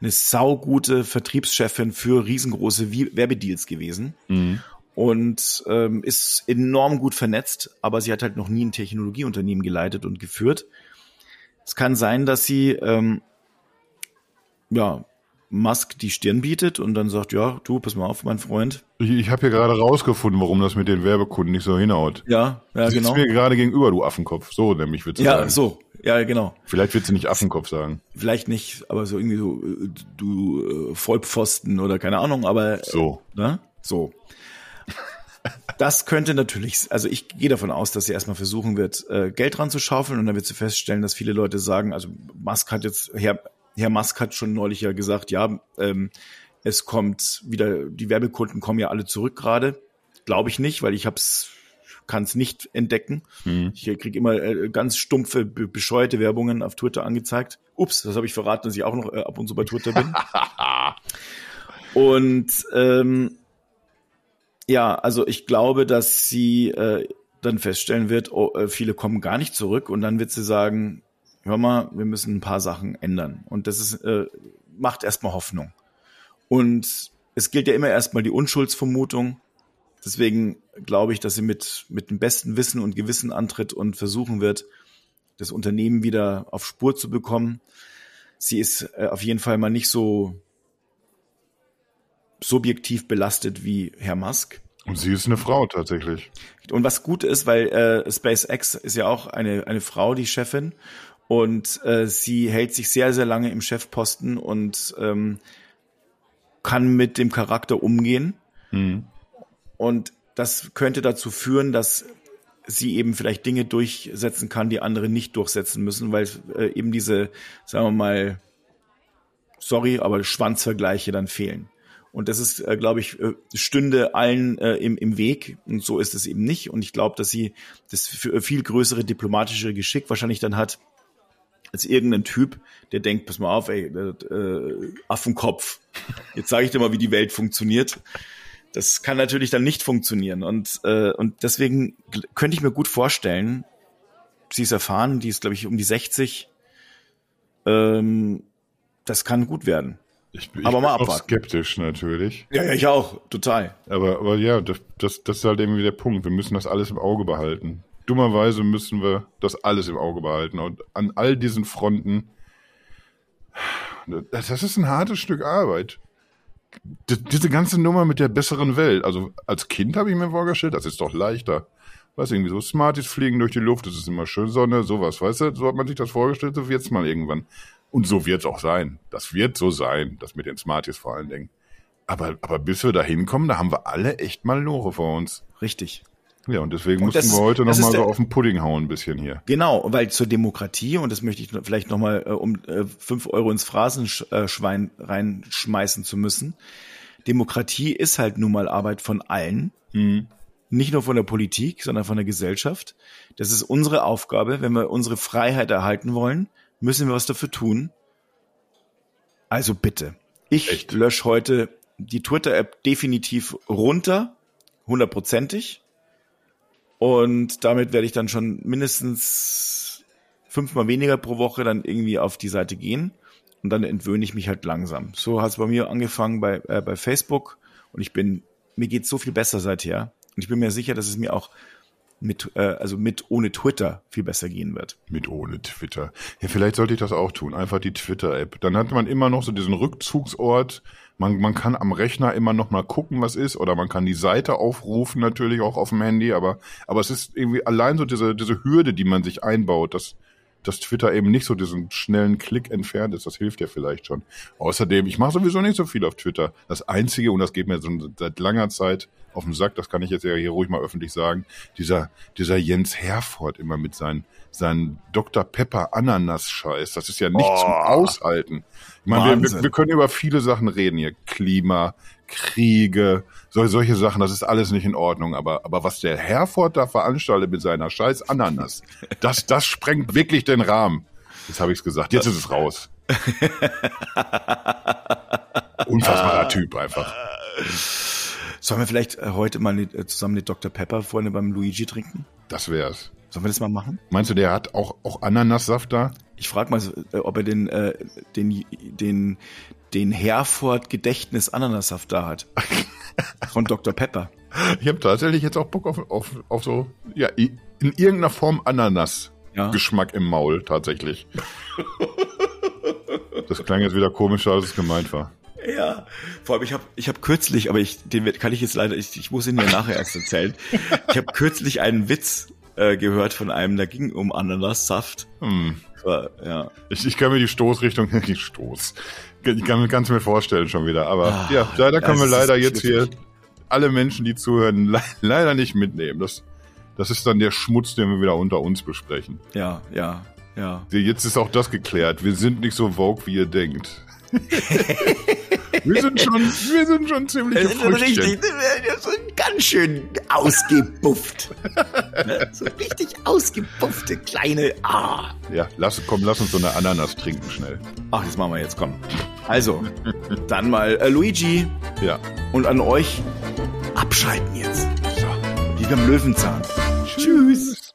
eine saugute Vertriebschefin für riesengroße Werbedeals gewesen. Mhm. Und ähm, ist enorm gut vernetzt, aber sie hat halt noch nie ein Technologieunternehmen geleitet und geführt. Es kann sein, dass sie ähm, ja Musk die Stirn bietet und dann sagt, ja, du, pass mal auf, mein Freund. Ich, ich habe hier gerade rausgefunden, warum das mit den Werbekunden nicht so hinhaut. Ja, ja, sie genau. mir gerade gegenüber, du Affenkopf. So, nämlich wird sie Ja, sagen. so. Ja, genau. Vielleicht wird sie nicht Affenkopf sagen. Vielleicht nicht, aber so irgendwie so, du äh, Vollpfosten oder keine Ahnung, aber. So. Ne? So. Das könnte natürlich, also ich gehe davon aus, dass sie erstmal versuchen wird, äh, Geld dran zu schaufeln und dann wird sie feststellen, dass viele Leute sagen, also Musk hat jetzt, Herr, Herr Musk hat schon neulich ja gesagt, ja, ähm, es kommt wieder, die Werbekunden kommen ja alle zurück gerade. Glaube ich nicht, weil ich hab's kann es nicht entdecken. Mhm. Ich kriege immer äh, ganz stumpfe, bescheuerte Werbungen auf Twitter angezeigt. Ups, das habe ich verraten, dass ich auch noch äh, ab und zu bei Twitter bin. (laughs) und ähm, ja, also ich glaube, dass sie äh, dann feststellen wird, oh, äh, viele kommen gar nicht zurück und dann wird sie sagen, hör mal, wir müssen ein paar Sachen ändern. Und das ist, äh, macht erstmal Hoffnung. Und es gilt ja immer erstmal die Unschuldsvermutung. Deswegen glaube ich, dass sie mit, mit dem besten Wissen und Gewissen antritt und versuchen wird, das Unternehmen wieder auf Spur zu bekommen. Sie ist äh, auf jeden Fall mal nicht so subjektiv belastet wie Herr Musk. Und sie ist eine Frau tatsächlich. Und was gut ist, weil äh, SpaceX ist ja auch eine, eine Frau, die Chefin. Und äh, sie hält sich sehr, sehr lange im Chefposten und ähm, kann mit dem Charakter umgehen. Mhm. Und das könnte dazu führen, dass sie eben vielleicht Dinge durchsetzen kann, die andere nicht durchsetzen müssen, weil äh, eben diese, sagen wir mal, sorry, aber Schwanzvergleiche dann fehlen. Und das ist, äh, glaube ich, äh, stünde allen äh, im, im Weg. Und so ist es eben nicht. Und ich glaube, dass sie das viel größere diplomatische Geschick wahrscheinlich dann hat, als irgendein Typ, der denkt, pass mal auf, ey, äh, Affenkopf. Jetzt sage ich dir mal, wie die Welt funktioniert. Das kann natürlich dann nicht funktionieren. Und, äh, und deswegen könnte ich mir gut vorstellen, sie ist erfahren, die ist, glaube ich, um die 60. Ähm, das kann gut werden. Ich, ich aber bin mal abwarten. skeptisch natürlich. Ja, ja, ich auch, total. Aber, aber ja, das, das, das ist halt irgendwie der Punkt. Wir müssen das alles im Auge behalten dummerweise müssen wir das alles im Auge behalten. Und an all diesen Fronten, das ist ein hartes Stück Arbeit. Diese ganze Nummer mit der besseren Welt. Also als Kind habe ich mir vorgestellt, das ist doch leichter. Was irgendwie so Smarties fliegen durch die Luft, es ist immer schön Sonne, sowas, weißt du? So hat man sich das vorgestellt, so wird's mal irgendwann. Und so wird's auch sein. Das wird so sein, das mit den Smarties vor allen Dingen. Aber, aber bis wir da hinkommen, da haben wir alle echt mal Lore vor uns. Richtig. Ja, und deswegen und mussten wir heute nochmal so auf den Pudding hauen ein bisschen hier. Genau, weil zur Demokratie, und das möchte ich vielleicht nochmal, äh, um äh, fünf Euro ins Phrasenschwein reinschmeißen zu müssen. Demokratie ist halt nun mal Arbeit von allen. Mhm. Nicht nur von der Politik, sondern von der Gesellschaft. Das ist unsere Aufgabe. Wenn wir unsere Freiheit erhalten wollen, müssen wir was dafür tun. Also bitte. Ich lösche heute die Twitter-App definitiv runter, hundertprozentig und damit werde ich dann schon mindestens fünfmal weniger pro Woche dann irgendwie auf die Seite gehen. Und dann entwöhne ich mich halt langsam. So hat es bei mir angefangen bei, äh, bei Facebook. Und ich bin, mir geht so viel besser seither. Und ich bin mir sicher, dass es mir auch mit, äh, also mit ohne Twitter viel besser gehen wird. Mit ohne Twitter. Ja, vielleicht sollte ich das auch tun. Einfach die Twitter-App. Dann hat man immer noch so diesen Rückzugsort. Man, man kann am Rechner immer noch mal gucken, was ist, oder man kann die Seite aufrufen, natürlich auch auf dem Handy, aber, aber es ist irgendwie allein so diese, diese Hürde, die man sich einbaut, dass, dass Twitter eben nicht so diesen schnellen Klick entfernt ist. Das hilft ja vielleicht schon. Außerdem, ich mache sowieso nicht so viel auf Twitter. Das Einzige, und das geht mir so seit langer Zeit auf den Sack, das kann ich jetzt ja hier ruhig mal öffentlich sagen, dieser, dieser Jens Herford immer mit seinen, seinen Dr. Pepper Ananas-Scheiß. Das ist ja nicht oh, zum Aushalten. Ich meine, wir, wir, können über viele Sachen reden hier. Klima, Kriege, so, solche Sachen, das ist alles nicht in Ordnung. Aber, aber was der Herford da veranstaltet mit seiner scheiß Ananas, das, das sprengt wirklich den Rahmen. Jetzt habe ich es gesagt, jetzt ist es raus. (laughs) Unfassbarer Typ einfach. Sollen wir vielleicht äh, heute mal äh, zusammen die Dr. Pepper vorne beim Luigi trinken? Das wär's. Sollen wir das mal machen? Meinst du, der hat auch, auch Ananassaft da? Ich frage mal, äh, ob er den, äh, den, den, den Herford Gedächtnis Ananassaft da hat. (laughs) Von Dr. Pepper. Ich habe tatsächlich jetzt auch Bock auf, auf, auf so, ja, in irgendeiner Form Ananas. Ja. Geschmack im Maul, tatsächlich. das klang jetzt wieder komischer, als es gemeint war. Ja, vor allem ich habe ich hab kürzlich, aber ich den kann ich jetzt leider, ich, ich muss ihn dir nachher erst erzählen. Ich habe kürzlich einen Witz äh, gehört von einem, da ging um Ananassaft. Hm. War, ja. Ich, ich kann mir die Stoßrichtung, (laughs) die Stoß, ich kann, kann es mir vorstellen schon wieder. Aber ah, ja, leider können wir leider jetzt hier alle Menschen, die zuhören, (laughs) le leider nicht mitnehmen. Das, das ist dann der Schmutz, den wir wieder unter uns besprechen. Ja, ja, ja. Jetzt ist auch das geklärt. Wir sind nicht so vogue, wie ihr denkt. (laughs) wir, sind schon, wir sind schon ziemlich Richtig, so ganz schön ausgebufft. so richtig ausgebuffte kleine. Ah. Ja, lass, komm, lass uns so eine Ananas trinken schnell. Ach, das machen wir jetzt, komm. Also, dann mal äh, Luigi. Ja. Und an euch abschalten jetzt. So. Wie beim Löwenzahn. Tschüss. Tschüss.